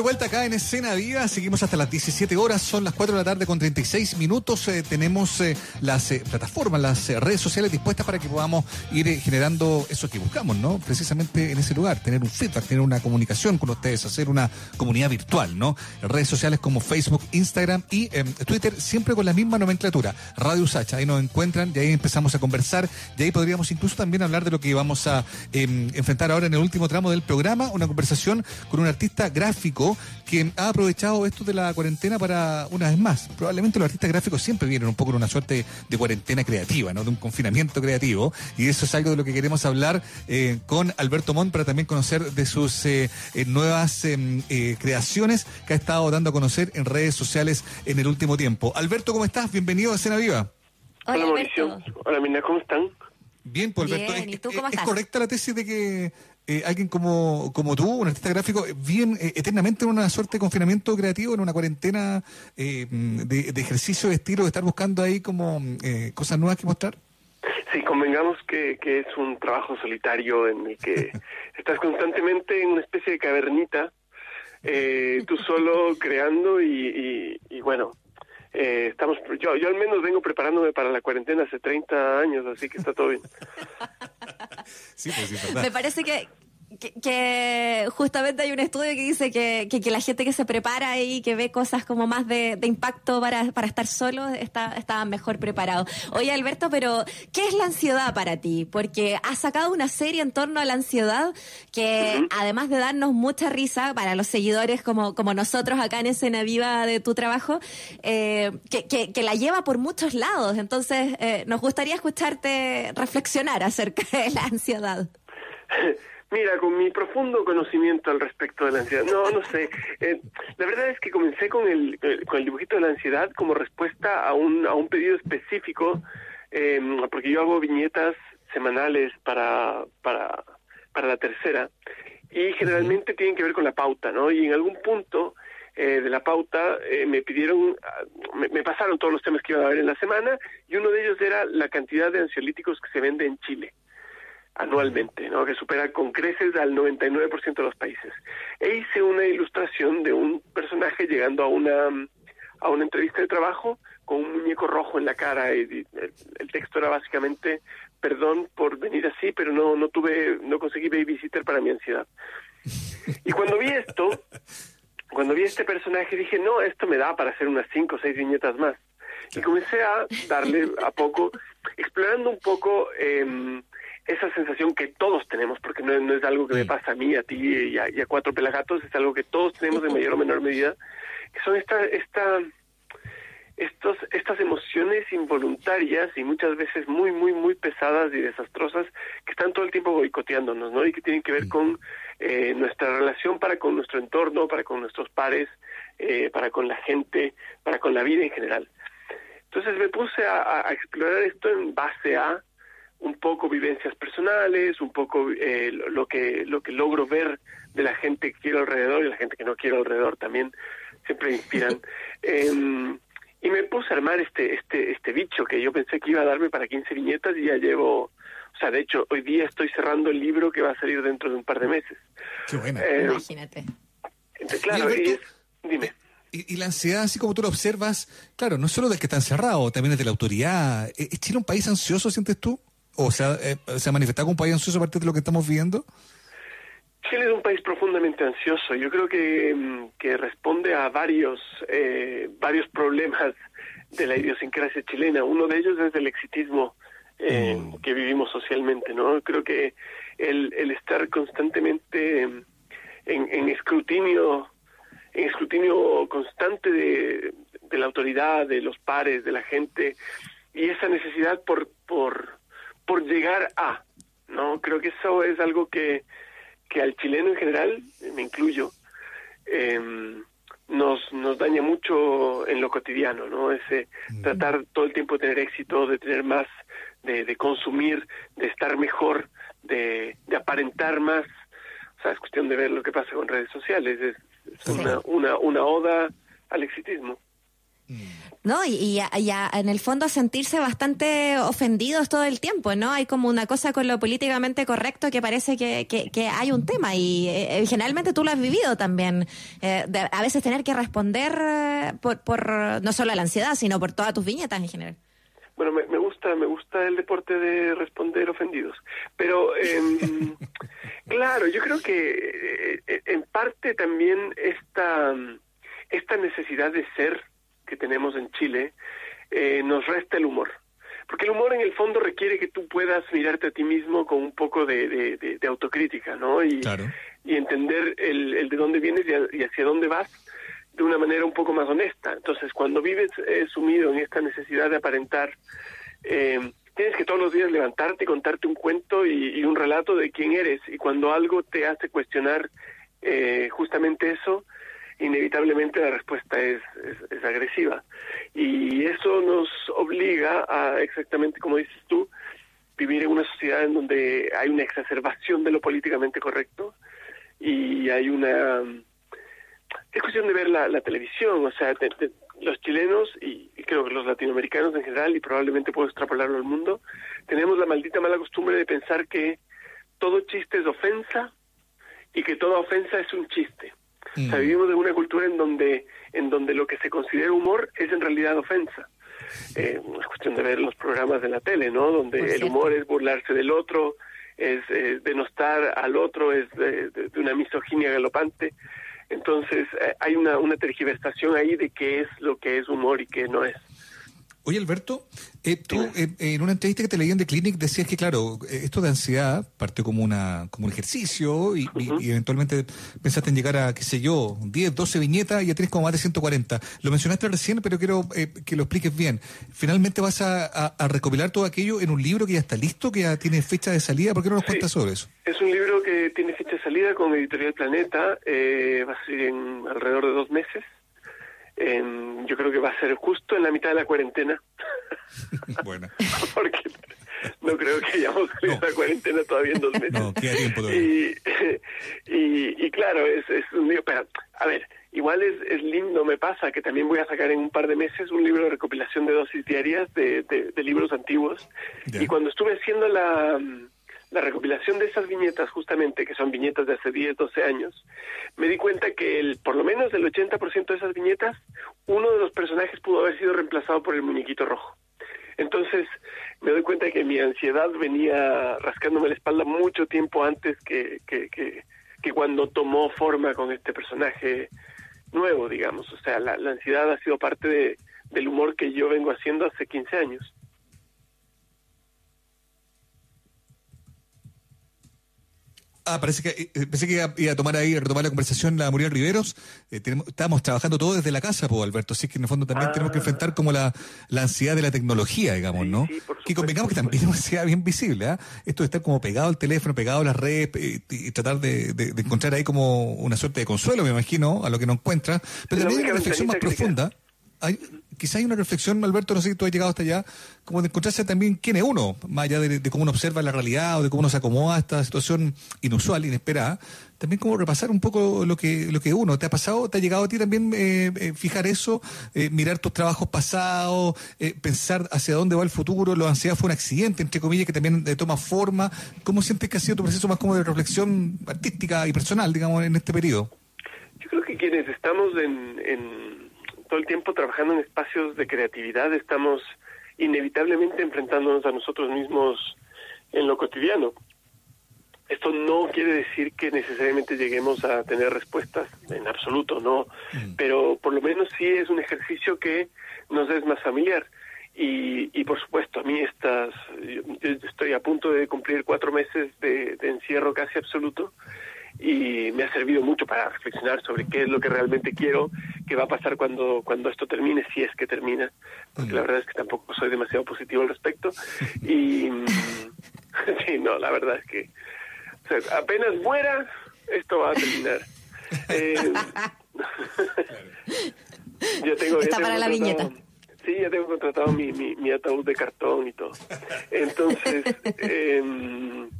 Vuelta acá en Escena Viva, seguimos hasta las 17 horas, son las 4 de la tarde con 36 minutos, Eh, tenemos eh, las eh, plataformas, las eh, redes sociales dispuestas para que podamos ir eh, generando eso que buscamos, ¿no? Precisamente en ese lugar, tener un feedback, tener una comunicación con ustedes, hacer una comunidad virtual, ¿no? Redes sociales como Facebook, Instagram y eh, Twitter, siempre con la misma nomenclatura, Radio Sacha, ahí nos encuentran y ahí empezamos a conversar y ahí podríamos incluso también hablar de lo que vamos a eh, enfrentar ahora en el último tramo del programa, una conversación con un artista gráfico que ha aprovechado esto de la cuarentena para, una vez más, probablemente los artistas gráficos siempre vienen un poco en una suerte de cuarentena creativa, ¿no? De un confinamiento creativo. Y eso es algo de lo que queremos hablar eh, con Alberto Montt para también conocer de sus eh, eh, nuevas eh, creaciones que ha estado dando a conocer en redes sociales en el último tiempo. Alberto, ¿cómo estás? Bienvenido a Escena Viva. Hola, Mauricio. Hola, Mina, ¿cómo están? Bien, pues Alberto, Bien, ¿es, ¿y tú cómo es estás? correcta la tesis de que eh, alguien como, como tú, un artista gráfico, eh, viven eh, eternamente en una suerte de confinamiento creativo, en una cuarentena eh, de, de ejercicio de estilo, de estar buscando ahí como eh, cosas nuevas que mostrar? Sí, convengamos que, que es un trabajo solitario en el que estás constantemente en una especie de cavernita, eh, tú solo creando y, y- y, bueno, eh, estamos, yo, yo al menos vengo preparándome para la cuarentena hace 30 años, así que está todo bien. Sí, pues sí. Me parece que, que, que justamente hay un estudio que dice que, que, que la gente que se prepara y que ve cosas como más de, de impacto para, para estar solo está, está mejor preparado. Oye, Alberto, pero ¿qué es la ansiedad para ti? Porque has sacado una serie en torno a la ansiedad que, además de darnos mucha risa para los seguidores como, como nosotros acá en Escena Viva de tu trabajo, eh, que, que, que la lleva por muchos lados. Entonces, eh, nos gustaría escucharte reflexionar acerca de la ansiedad. Mira, con mi profundo conocimiento al respecto de la ansiedad, no, no sé. Eh, la verdad es que comencé con el, eh, con el dibujito de la ansiedad como respuesta a un, a un pedido específico, eh, porque yo hago viñetas semanales para, para, para la tercera y generalmente tienen que ver con la pauta, ¿no? Y en algún punto eh, de la pauta eh, me pidieron, ah, me, me pasaron todos los temas que iban a haber en la semana y uno de ellos era la cantidad de ansiolíticos que se vende en Chile anualmente, ¿no? que supera con creces al 99% de los países. E hice una ilustración de un personaje llegando a una a una entrevista de trabajo con un muñeco rojo en la cara y, y el, el texto era básicamente perdón por venir así, pero no no tuve no conseguí babysitter para mi ansiedad. Y cuando vi esto, cuando vi este personaje dije, "No, esto me da para hacer unas cinco o seis viñetas más." Y comencé a darle a poco explorando un poco eh, esa sensación que todos tenemos, porque no, no, es algo que me pasa a mí, a ti y a, y a, cuatro pelagatos, es algo que todos tenemos en mayor o menor medida, que son esta, esta, estos, estas emociones involuntarias y muchas veces muy, muy, muy pesadas y desastrosas que están todo el tiempo boicoteándonos, ¿no? Y que tienen que ver con eh, nuestra relación para con nuestro entorno, para con nuestros pares, eh, para con la gente, para con la vida en general. Entonces me puse a, a explorar esto en base a un poco vivencias personales, un poco eh, lo que lo que logro ver de la gente que quiero alrededor y la gente que no quiero alrededor también siempre inspiran. eh, y me puse a armar este este este bicho que yo pensé que iba a darme para 15 viñetas y ya llevo, o sea, de hecho hoy día estoy cerrando el libro que va a salir dentro de un par de meses. Qué buena. Eh, Imagínate. Claro, y, es, dime. Y, y, la ansiedad, así como tú lo observas, claro, no solo del que está encerrado, también es de la autoridad. ¿Es Chile un país ansioso, sientes tú? ¿O sea, eh, se ha manifestado como un país ansioso a partir de lo que estamos viendo? Chile es un país profundamente ansioso. Yo creo que, mm, que responde a varios, eh, varios problemas de la idiosincrasia chilena. Uno de ellos es el exitismo eh, mm. que vivimos socialmente, ¿no? Creo que el, el estar constantemente en, en, escrutinio, en escrutinio constante de, de la autoridad, de los pares, de la gente, y esa necesidad por, por, por llegar a, ¿no? Creo que eso es algo que, que al chileno en general, me incluyo, eh, nos, nos daña mucho en lo cotidiano, ¿no? Ese tratar todo el tiempo de tener éxito, de tener más, de, de consumir, de estar mejor, de, de, aparentar más. O sea, es cuestión de ver lo que pasa con redes sociales. Es, es una, una, una oda al exitismo. ¿No? Y, y, y a, en el fondo sentirse bastante ofendidos todo el tiempo, ¿no? Hay como una cosa con lo políticamente correcto que parece que, que, que hay un tema y eh, generalmente tú lo has vivido también. Eh, de, a veces tener que responder eh, por, por no solo a la ansiedad, sino por todas tus viñetas en general. Bueno, me, me gusta, me gusta el deporte de responder ofendidos, pero eh, claro, yo creo que eh, en parte también esta esta necesidad de ser que tenemos en Chile eh, nos resta el humor. Porque el humor en el fondo requiere que tú puedas mirarte a ti mismo con un poco de, de, de, de autocrítica, ¿no? Y, claro. y entender el, el, de dónde vienes y, hacia dónde vas de una manera un poco más honesta. Entonces, cuando vives eh, sumido en esta necesidad de aparentar, eh, tienes que todos los días levantarte y contarte un cuento y, y, un relato de quién eres. Y cuando algo te hace cuestionar eh, justamente eso, inevitablemente la respuesta es, es, es, agresiva. Y eso nos obliga a, exactamente como dices tú, vivir en una sociedad en donde hay una exacerbación de lo políticamente correcto y hay una... Es cuestión de ver la, televisión, o sea, de, los chilenos y, creo que los latinoamericanos en general, y probablemente puedo extrapolarlo al mundo, tenemos la maldita mala costumbre de pensar que todo chiste es ofensa y que toda ofensa es un chiste. O sea, vivimos en una cultura en donde, en donde lo que se considera humor es en realidad ofensa. Eh, es cuestión de ver los programas de la tele, ¿no? Donde el humor es burlarse del otro, es eh, denostar al otro, es de, de- de una misoginia galopante. Entonces, eh, hay una, una tergiversación ahí de qué es lo que es humor y qué no es. Oye, Alberto, eh, tú eh, en una entrevista que te leí en The Clinic decías que, claro, eh, esto de ansiedad partió como una como un ejercicio y, y- y eventualmente pensaste en llegar a, qué sé yo, 10, 12 viñetas y ya tienes como más de 140. Lo mencionaste recién, pero quiero eh, que lo expliques bien. ¿Finalmente vas a, a- a recopilar todo aquello en un libro que ya está listo, que ya tiene fecha de salida? ¿Por qué no nos cuentas sobre eso? Es un libro que tiene fecha de salida con Editorial Planeta, eh, va a salir en alrededor de dos meses. Em, yo creo que va a ser justo en la mitad de la cuarentena. bueno. Porque no creo que hayamos salido de la cuarentena todavía en dos meses. No, queda tiempo todavía. Y, y, y claro, es, es un libro, pero a ver, igual es, es lindo, me pasa que también voy a sacar en un par de meses un libro de recopilación de dosis diarias de, de, de libros antiguos. Y cuando estuve haciendo la, la recopilación de esas viñetas, justamente, que son viñetas de hace 10, 12 años, me di cuenta que el, por lo menos el 80% de esas viñetas, uno de los personajes pudo haber sido reemplazado por el muñequito rojo. Entonces me doy cuenta que mi ansiedad venía rascándome la espalda mucho tiempo antes que, que, que, que cuando tomó forma con este personaje nuevo, digamos. O sea, la, ansiedad ha sido parte de, del humor que yo vengo haciendo hace 15 años. Ah, parece que, eh, pensé que iba, iba a tomar ahí, a retomar la conversación la Muriel Riveros. Eh, tenemos, estábamos trabajando todo desde la casa, pues, Alberto. Así que en el fondo también tenemos que enfrentar como la, la ansiedad de la tecnología, digamos, ¿no? que convengamos que también es una ansiedad bien visible, ¿ah? Esto de estar como pegado al teléfono, pegado a las redes y, tratar de, de- de encontrar ahí como una suerte de consuelo, me imagino, a lo que no encuentra. Pero también hay una reflexión más que profunda. Hay, quizá hay una reflexión, Alberto, no sé si tú has llegado hasta allá, como de encontrarse también quién es uno, más allá de, cómo uno observa la realidad o de cómo uno se acomoda a esta situación inusual, inesperada, también como repasar un poco lo que lo que uno te ha pasado, te ha llegado a ti también eh, eh, fijar eso, eh, mirar tus trabajos pasados, eh, pensar hacia dónde va el futuro, la ansiedad fue un accidente, entre comillas, que también eh, toma forma. ¿Cómo sientes que ha sido tu proceso más como de reflexión artística y personal, digamos, en este periodo? Yo creo que quienes estamos en, en todo el tiempo trabajando en espacios de creatividad estamos inevitablemente enfrentándonos a nosotros mismos en lo cotidiano. Esto no quiere decir que necesariamente lleguemos a tener respuestas en absoluto, no, pero por lo menos sí es un ejercicio que nos es más familiar. Y, y por supuesto, a mí estas, yo, yo estoy a punto de cumplir cuatro meses de, de encierro casi absoluto y me ha servido mucho para reflexionar sobre qué es lo que realmente quiero, qué va a pasar cuando, cuando esto termine, si es que termina, porque la verdad es que tampoco soy demasiado positivo al respecto. Y mm, sí, no, la verdad es que o sea, apenas muera, esto va a terminar. Eh, ya tengo, Está tengo para la viñeta. Sí, ya tengo contratado mi, mi, mi ataúd de cartón y todo. Entonces, em,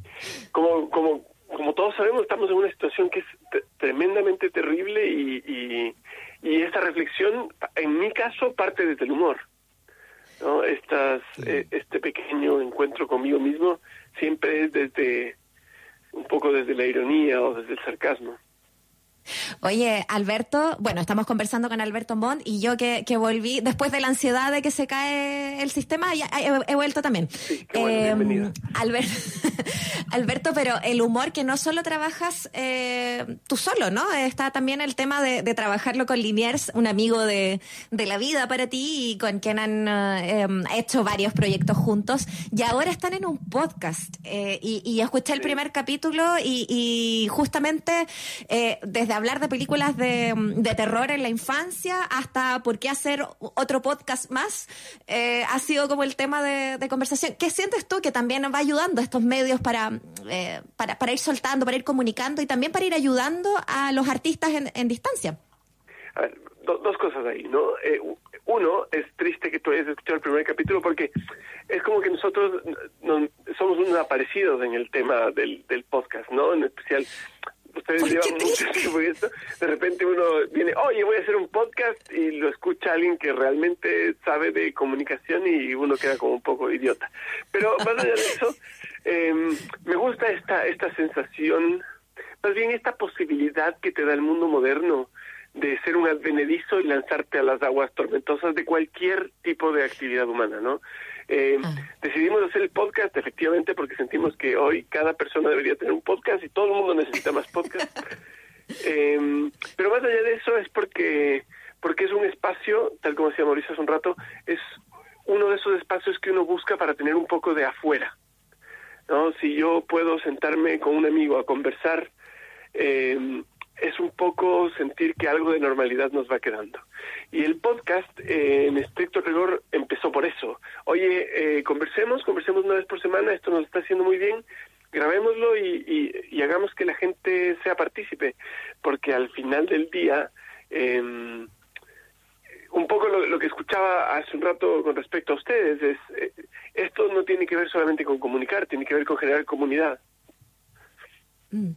como, como, como todos sabemos, estamos en una situación que es te- tremendamente terrible y, y, y esta reflexión, en mi caso, parte desde el humor. ¿no? Estas, eh, este pequeño encuentro conmigo mismo siempre es desde un poco desde la ironía o desde el sarcasmo. Oye, Alberto, bueno, estamos conversando con Alberto Montt y yo que, que volví después de la ansiedad de que se cae el sistema, ya he, he vuelto también. Eh, Albert- Alberto, pero el humor que no solo trabajas eh, tú solo, ¿no? Está también el tema de, de trabajarlo con Liniers, un amigo de, de la vida para ti y con quien han eh, em, hecho varios proyectos juntos y ahora están en un podcast. y, y escuché el primer capítulo y, y justamente desde hablar de películas de, de terror en la infancia hasta por qué hacer otro podcast más, eh, ha sido como el tema de, conversación. ¿Qué sientes tú que también va ayudando a estos medios para, eh, para, para ir soltando, para ir comunicando y también para ir ayudando a los artistas en, en distancia? A ver, do- dos cosas ahí, ¿no? Eh, uno, es triste que tú hayas escuchado el primer capítulo porque es como que nosotros no- somos unos aparecidos en el tema del podcast, ¿no? En especial, ustedes llevan mucho tiempo y esto, de repente uno viene, oye, voy a hacer un podcast y lo escucha alguien que realmente sabe de comunicación y uno queda como un poco idiota. Pero más allá de eso, eh, me gusta esta, esta sensación más bien esta posibilidad que te da el mundo moderno de ser un advenedizo y lanzarte a las aguas tormentosas de cualquier tipo de actividad humana, ¿no? Eh, Decidimos hacer el podcast efectivamente porque sentimos que hoy cada persona debería tener un podcast y todo el mundo necesita más podcast. Eh, pero más allá de eso es porque porque es un espacio, tal como decía Mauricio hace un rato, es uno de esos espacios que uno busca para tener un poco de afuera. ¿no? Si yo puedo sentarme con un amigo a conversar, eh, es un poco sentir que algo de normalidad nos va quedando. Y el podcast, eh, en estricto rigor, empezó por eso. Oye, eh, conversemos, conversemos una vez por semana, esto nos está haciendo muy bien, grabémoslo y, y, hagamos que la gente sea partícipe, porque al final del día, eh, un poco lo, que escuchaba hace un rato con respecto a ustedes es, eh, esto no tiene que ver solamente con comunicar, tiene que ver con generar comunidad. Mm,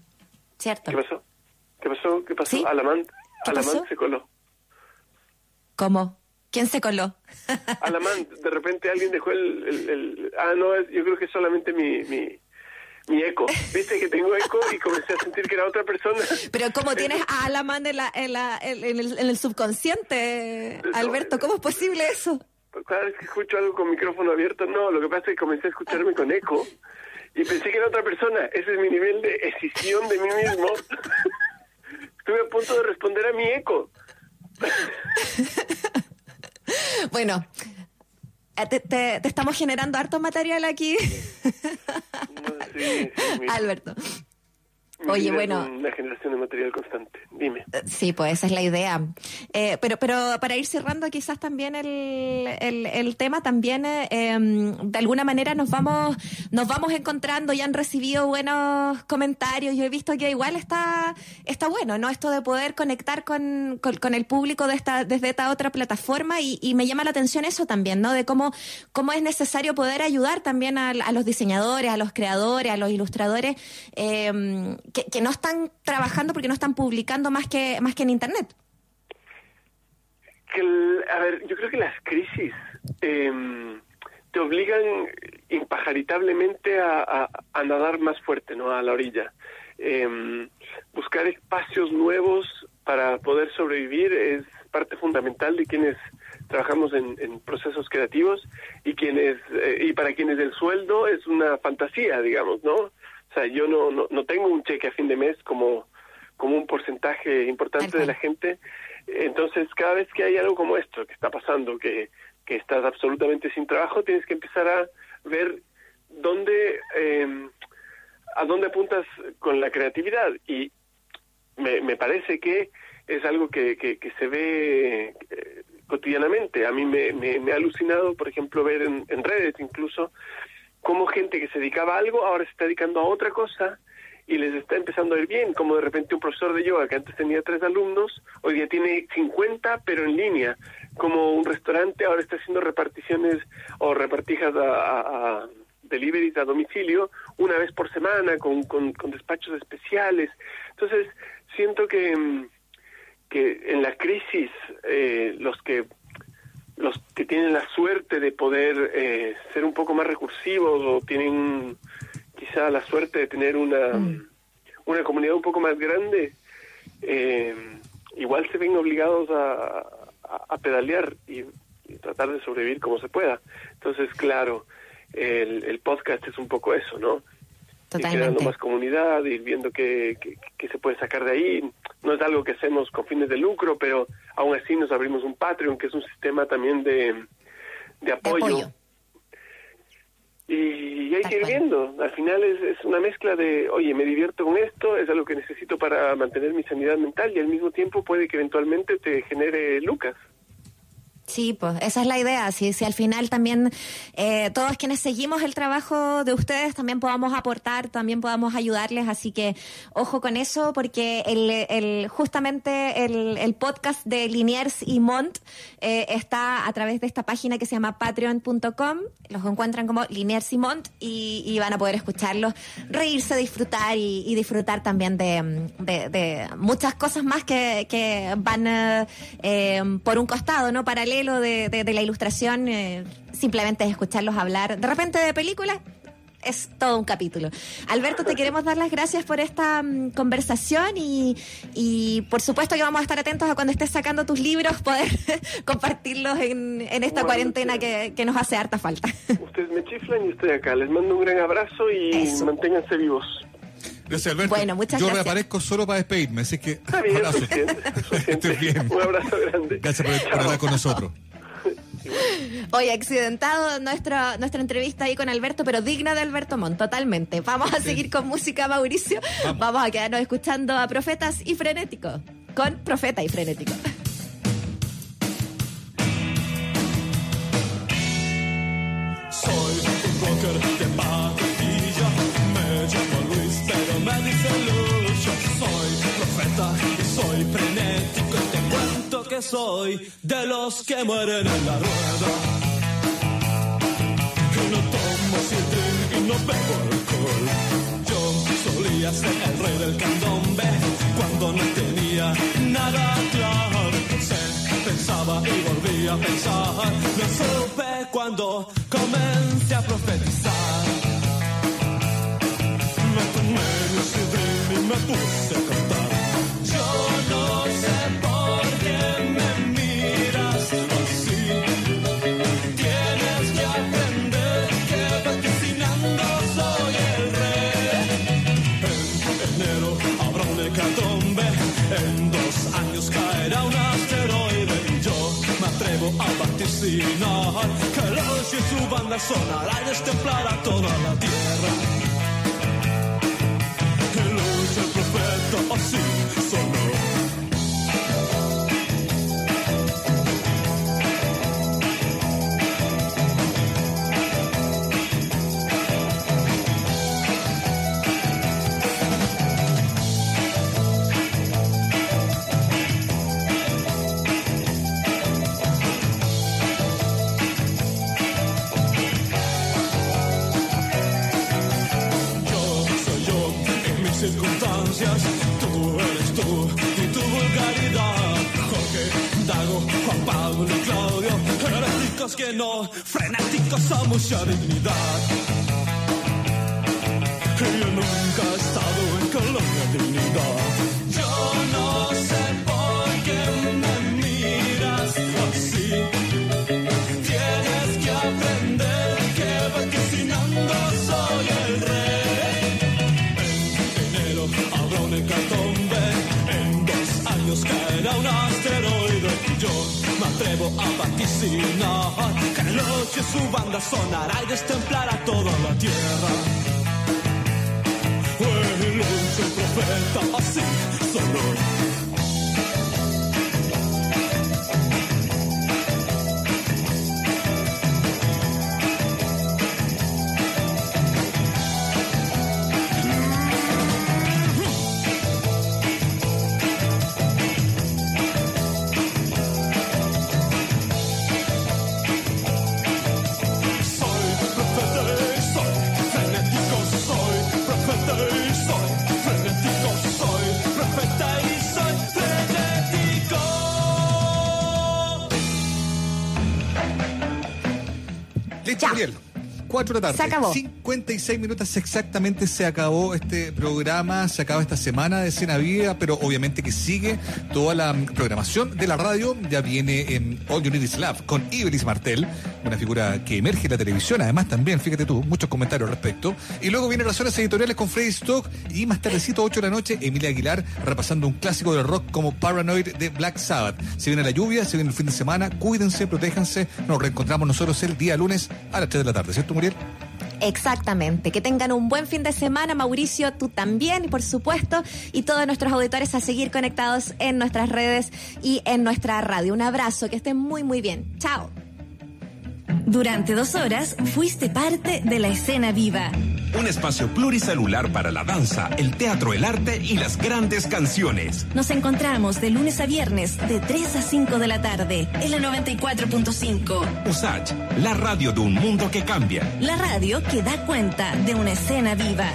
cierto. ¿Qué pasó? ¿Qué pasó? ¿Qué pasó? Alamant, Alamant se coló. ¿Cómo? ¿Quién se coló? Alamant, de repente alguien dejó el, el, Ah, no, yo creo que es solamente mi, mi, mi eco. Viste que tengo eco y comencé a sentir que era otra persona. Pero ¿cómo tienes a Alamán en, la, en, la, en, el, en el subconsciente, Alberto? ¿Cómo es posible eso? Cada vez que escucho algo con micrófono abierto, no, lo que pasa es que comencé a escucharme con eco y pensé que era otra persona. Ese es mi nivel de escisión de mí mismo. Estuve a punto de responder a mi eco. bueno, eh, te, te, estamos generando harto material aquí. Alberto. Oye, bueno. Una generación de material constante. Dime. Eh, sí, pues esa es la idea. Eh, pero, pero para ir cerrando quizás también el, el, tema, también eh, em, de alguna manera nos vamos, nos vamos encontrando y han recibido buenos comentarios. Yo he visto que igual está, está bueno, ¿no? Esto de poder conectar con, con, el público de esta, desde esta otra plataforma y, y, me llama la atención eso también, ¿no? De cómo, cómo es necesario poder ayudar también a, a los diseñadores, a los creadores, a los ilustradores em, que, no están trabajando porque no están publicando más que, más que en Internet. Que a ver, yo creo que las crisis em, te obligan impajaritablemente a, a, nadar más fuerte, ¿no? A la orilla. Em, buscar espacios nuevos para poder sobrevivir es parte fundamental de quienes trabajamos en, procesos creativos y quienes eh, y para quienes el sueldo es una fantasía, digamos, ¿no? O sea, yo no, no, no tengo un cheque a fin de mes como, como un porcentaje importante de la gente. Entonces, cada vez que hay algo como esto que está pasando, que, que estás absolutamente sin trabajo, tienes que empezar a ver dónde, eh, a dónde apuntas con la creatividad. Y me, me parece que es algo que, que, se ve eh, cotidianamente. A mí me, me, ha alucinado, por ejemplo, ver en, en redes incluso cómo gente que se dedicaba a algo ahora se está dedicando a otra cosa y les está empezando a ir bien, como de repente un profesor de yoga que antes tenía tres alumnos, hoy día tiene 50 pero en línea, como un restaurante ahora está haciendo reparticiones o repartijas a, a, deliveries a domicilio una vez por semana con, con, despachos especiales. Entonces, siento que, que en la crisis eh, los que los que tienen la suerte de poder eh, ser un poco más recursivos o tienen quizá la suerte de tener una, mm. una comunidad un poco más grande, eh, igual se ven obligados a, a, pedalear y, tratar de sobrevivir como se pueda. Entonces, claro, el, el podcast es un poco eso, ¿no? Ir creando más comunidad, ir viendo qué, qué, se puede sacar de ahí. No es algo que hacemos con fines de lucro, pero aún así nos abrimos un Patreon, que es un sistema también de, de apoyo. Y hay que ir viendo. Al final es, es una mezcla de, oye, me divierto con esto, es algo que necesito para mantener mi sanidad mental y al mismo tiempo puede que eventualmente te genere lucas. Sí, pues esa es la idea. Si, si al final también eh, todos quienes seguimos el trabajo de ustedes también podamos aportar, también podamos ayudarles. Así que ojo con eso, porque el, el justamente el, el, podcast de Liniers y Mont eh, está a través de esta página que se llama patreon.com. Los encuentran como Liniers y Mont y, van a poder escucharlos, reírse, disfrutar y, disfrutar también de, muchas cosas más que, van eh, por un costado, ¿no? Paralelo de, la ilustración, eh, simplemente es escucharlos hablar de repente de películas es todo un capítulo. Alberto, te queremos dar las gracias por esta mm, conversación y, y por supuesto que vamos a estar atentos a cuando estés sacando tus libros, poder compartirlos en, en esta Bueno, cuarentena que, que nos hace harta falta. Ustedes me chiflan y estoy acá. Les mando un gran abrazo y manténganse vivos. Gracias, Alberto. Bueno, muchas Yo gracias. reaparezco solo para despedirme, así que. Está bien, abrazo. suficiente, Estés bien. Un abrazo grande. Gracias por, por hablar con nosotros. Oye, accidentado nuestra, nuestra entrevista ahí con Alberto, pero digna de Alberto Montt, totalmente. Vamos a seguir con música, Mauricio. Vamos. a quedarnos escuchando a Profetas y Frenético. Con Profeta y Frenético. Soy un soy de los que mueren en la rueda. Que no tomo sidrín y no bebo alcohol. Yo solía ser el rey del candombe cuando no tenía nada claro. Se pensaba y volvía a pensar. Lo supe cuando comencé a profetizar. Vaticinar que los y su banda sonará y destemplará toda la tierra. Que luz el profeta así heréticos que no, frenéticos a mucha dignidad. Yo nunca he estado en colonia dignidad. Yo no sé por qué me miras así. Tienes que aprender que vaticinando soy el rey. En enero habrá un hecatombe, en dos años caerá un asteroide. Yo me atrevo a vaticinar que noche su banda sonará y destemplará toda la tierra. Fue el profeta, 4 de la tarde. Se acabó. 56 minutos exactamente se acabó este programa, se acaba esta semana de Cena Viva, pero obviamente que sigue toda la programación de la radio. Ya viene en All You Need Is Love con Ibelis Martel, una figura que emerge en la televisión, además también, fíjate tú, muchos comentarios al respecto. Y luego vienen las horas editoriales con Freddy Stock y más tardecito, 8 de la noche, Emilia Aguilar repasando un clásico del rock como Paranoid de Black Sabbath. Se viene la lluvia, se viene el fin de semana, cuídense, protéjanse. Nos reencontramos nosotros el día lunes a las 3 de la tarde, ¿cierto, Muriel? Exactamente. Que tengan un buen fin de semana, Mauricio, tú también, por supuesto, y todos nuestros auditores a seguir conectados en nuestras redes y en nuestra radio. Un abrazo, que estén muy, muy bien. Chao. Durante dos horas fuiste parte de la escena viva. Un espacio pluricelular para la danza, el teatro, el arte y las grandes canciones. Nos encontramos de lunes a viernes de 3 a 5 de la tarde en la 94.5. USACH, la radio de un mundo que cambia. La radio que da cuenta de una escena viva.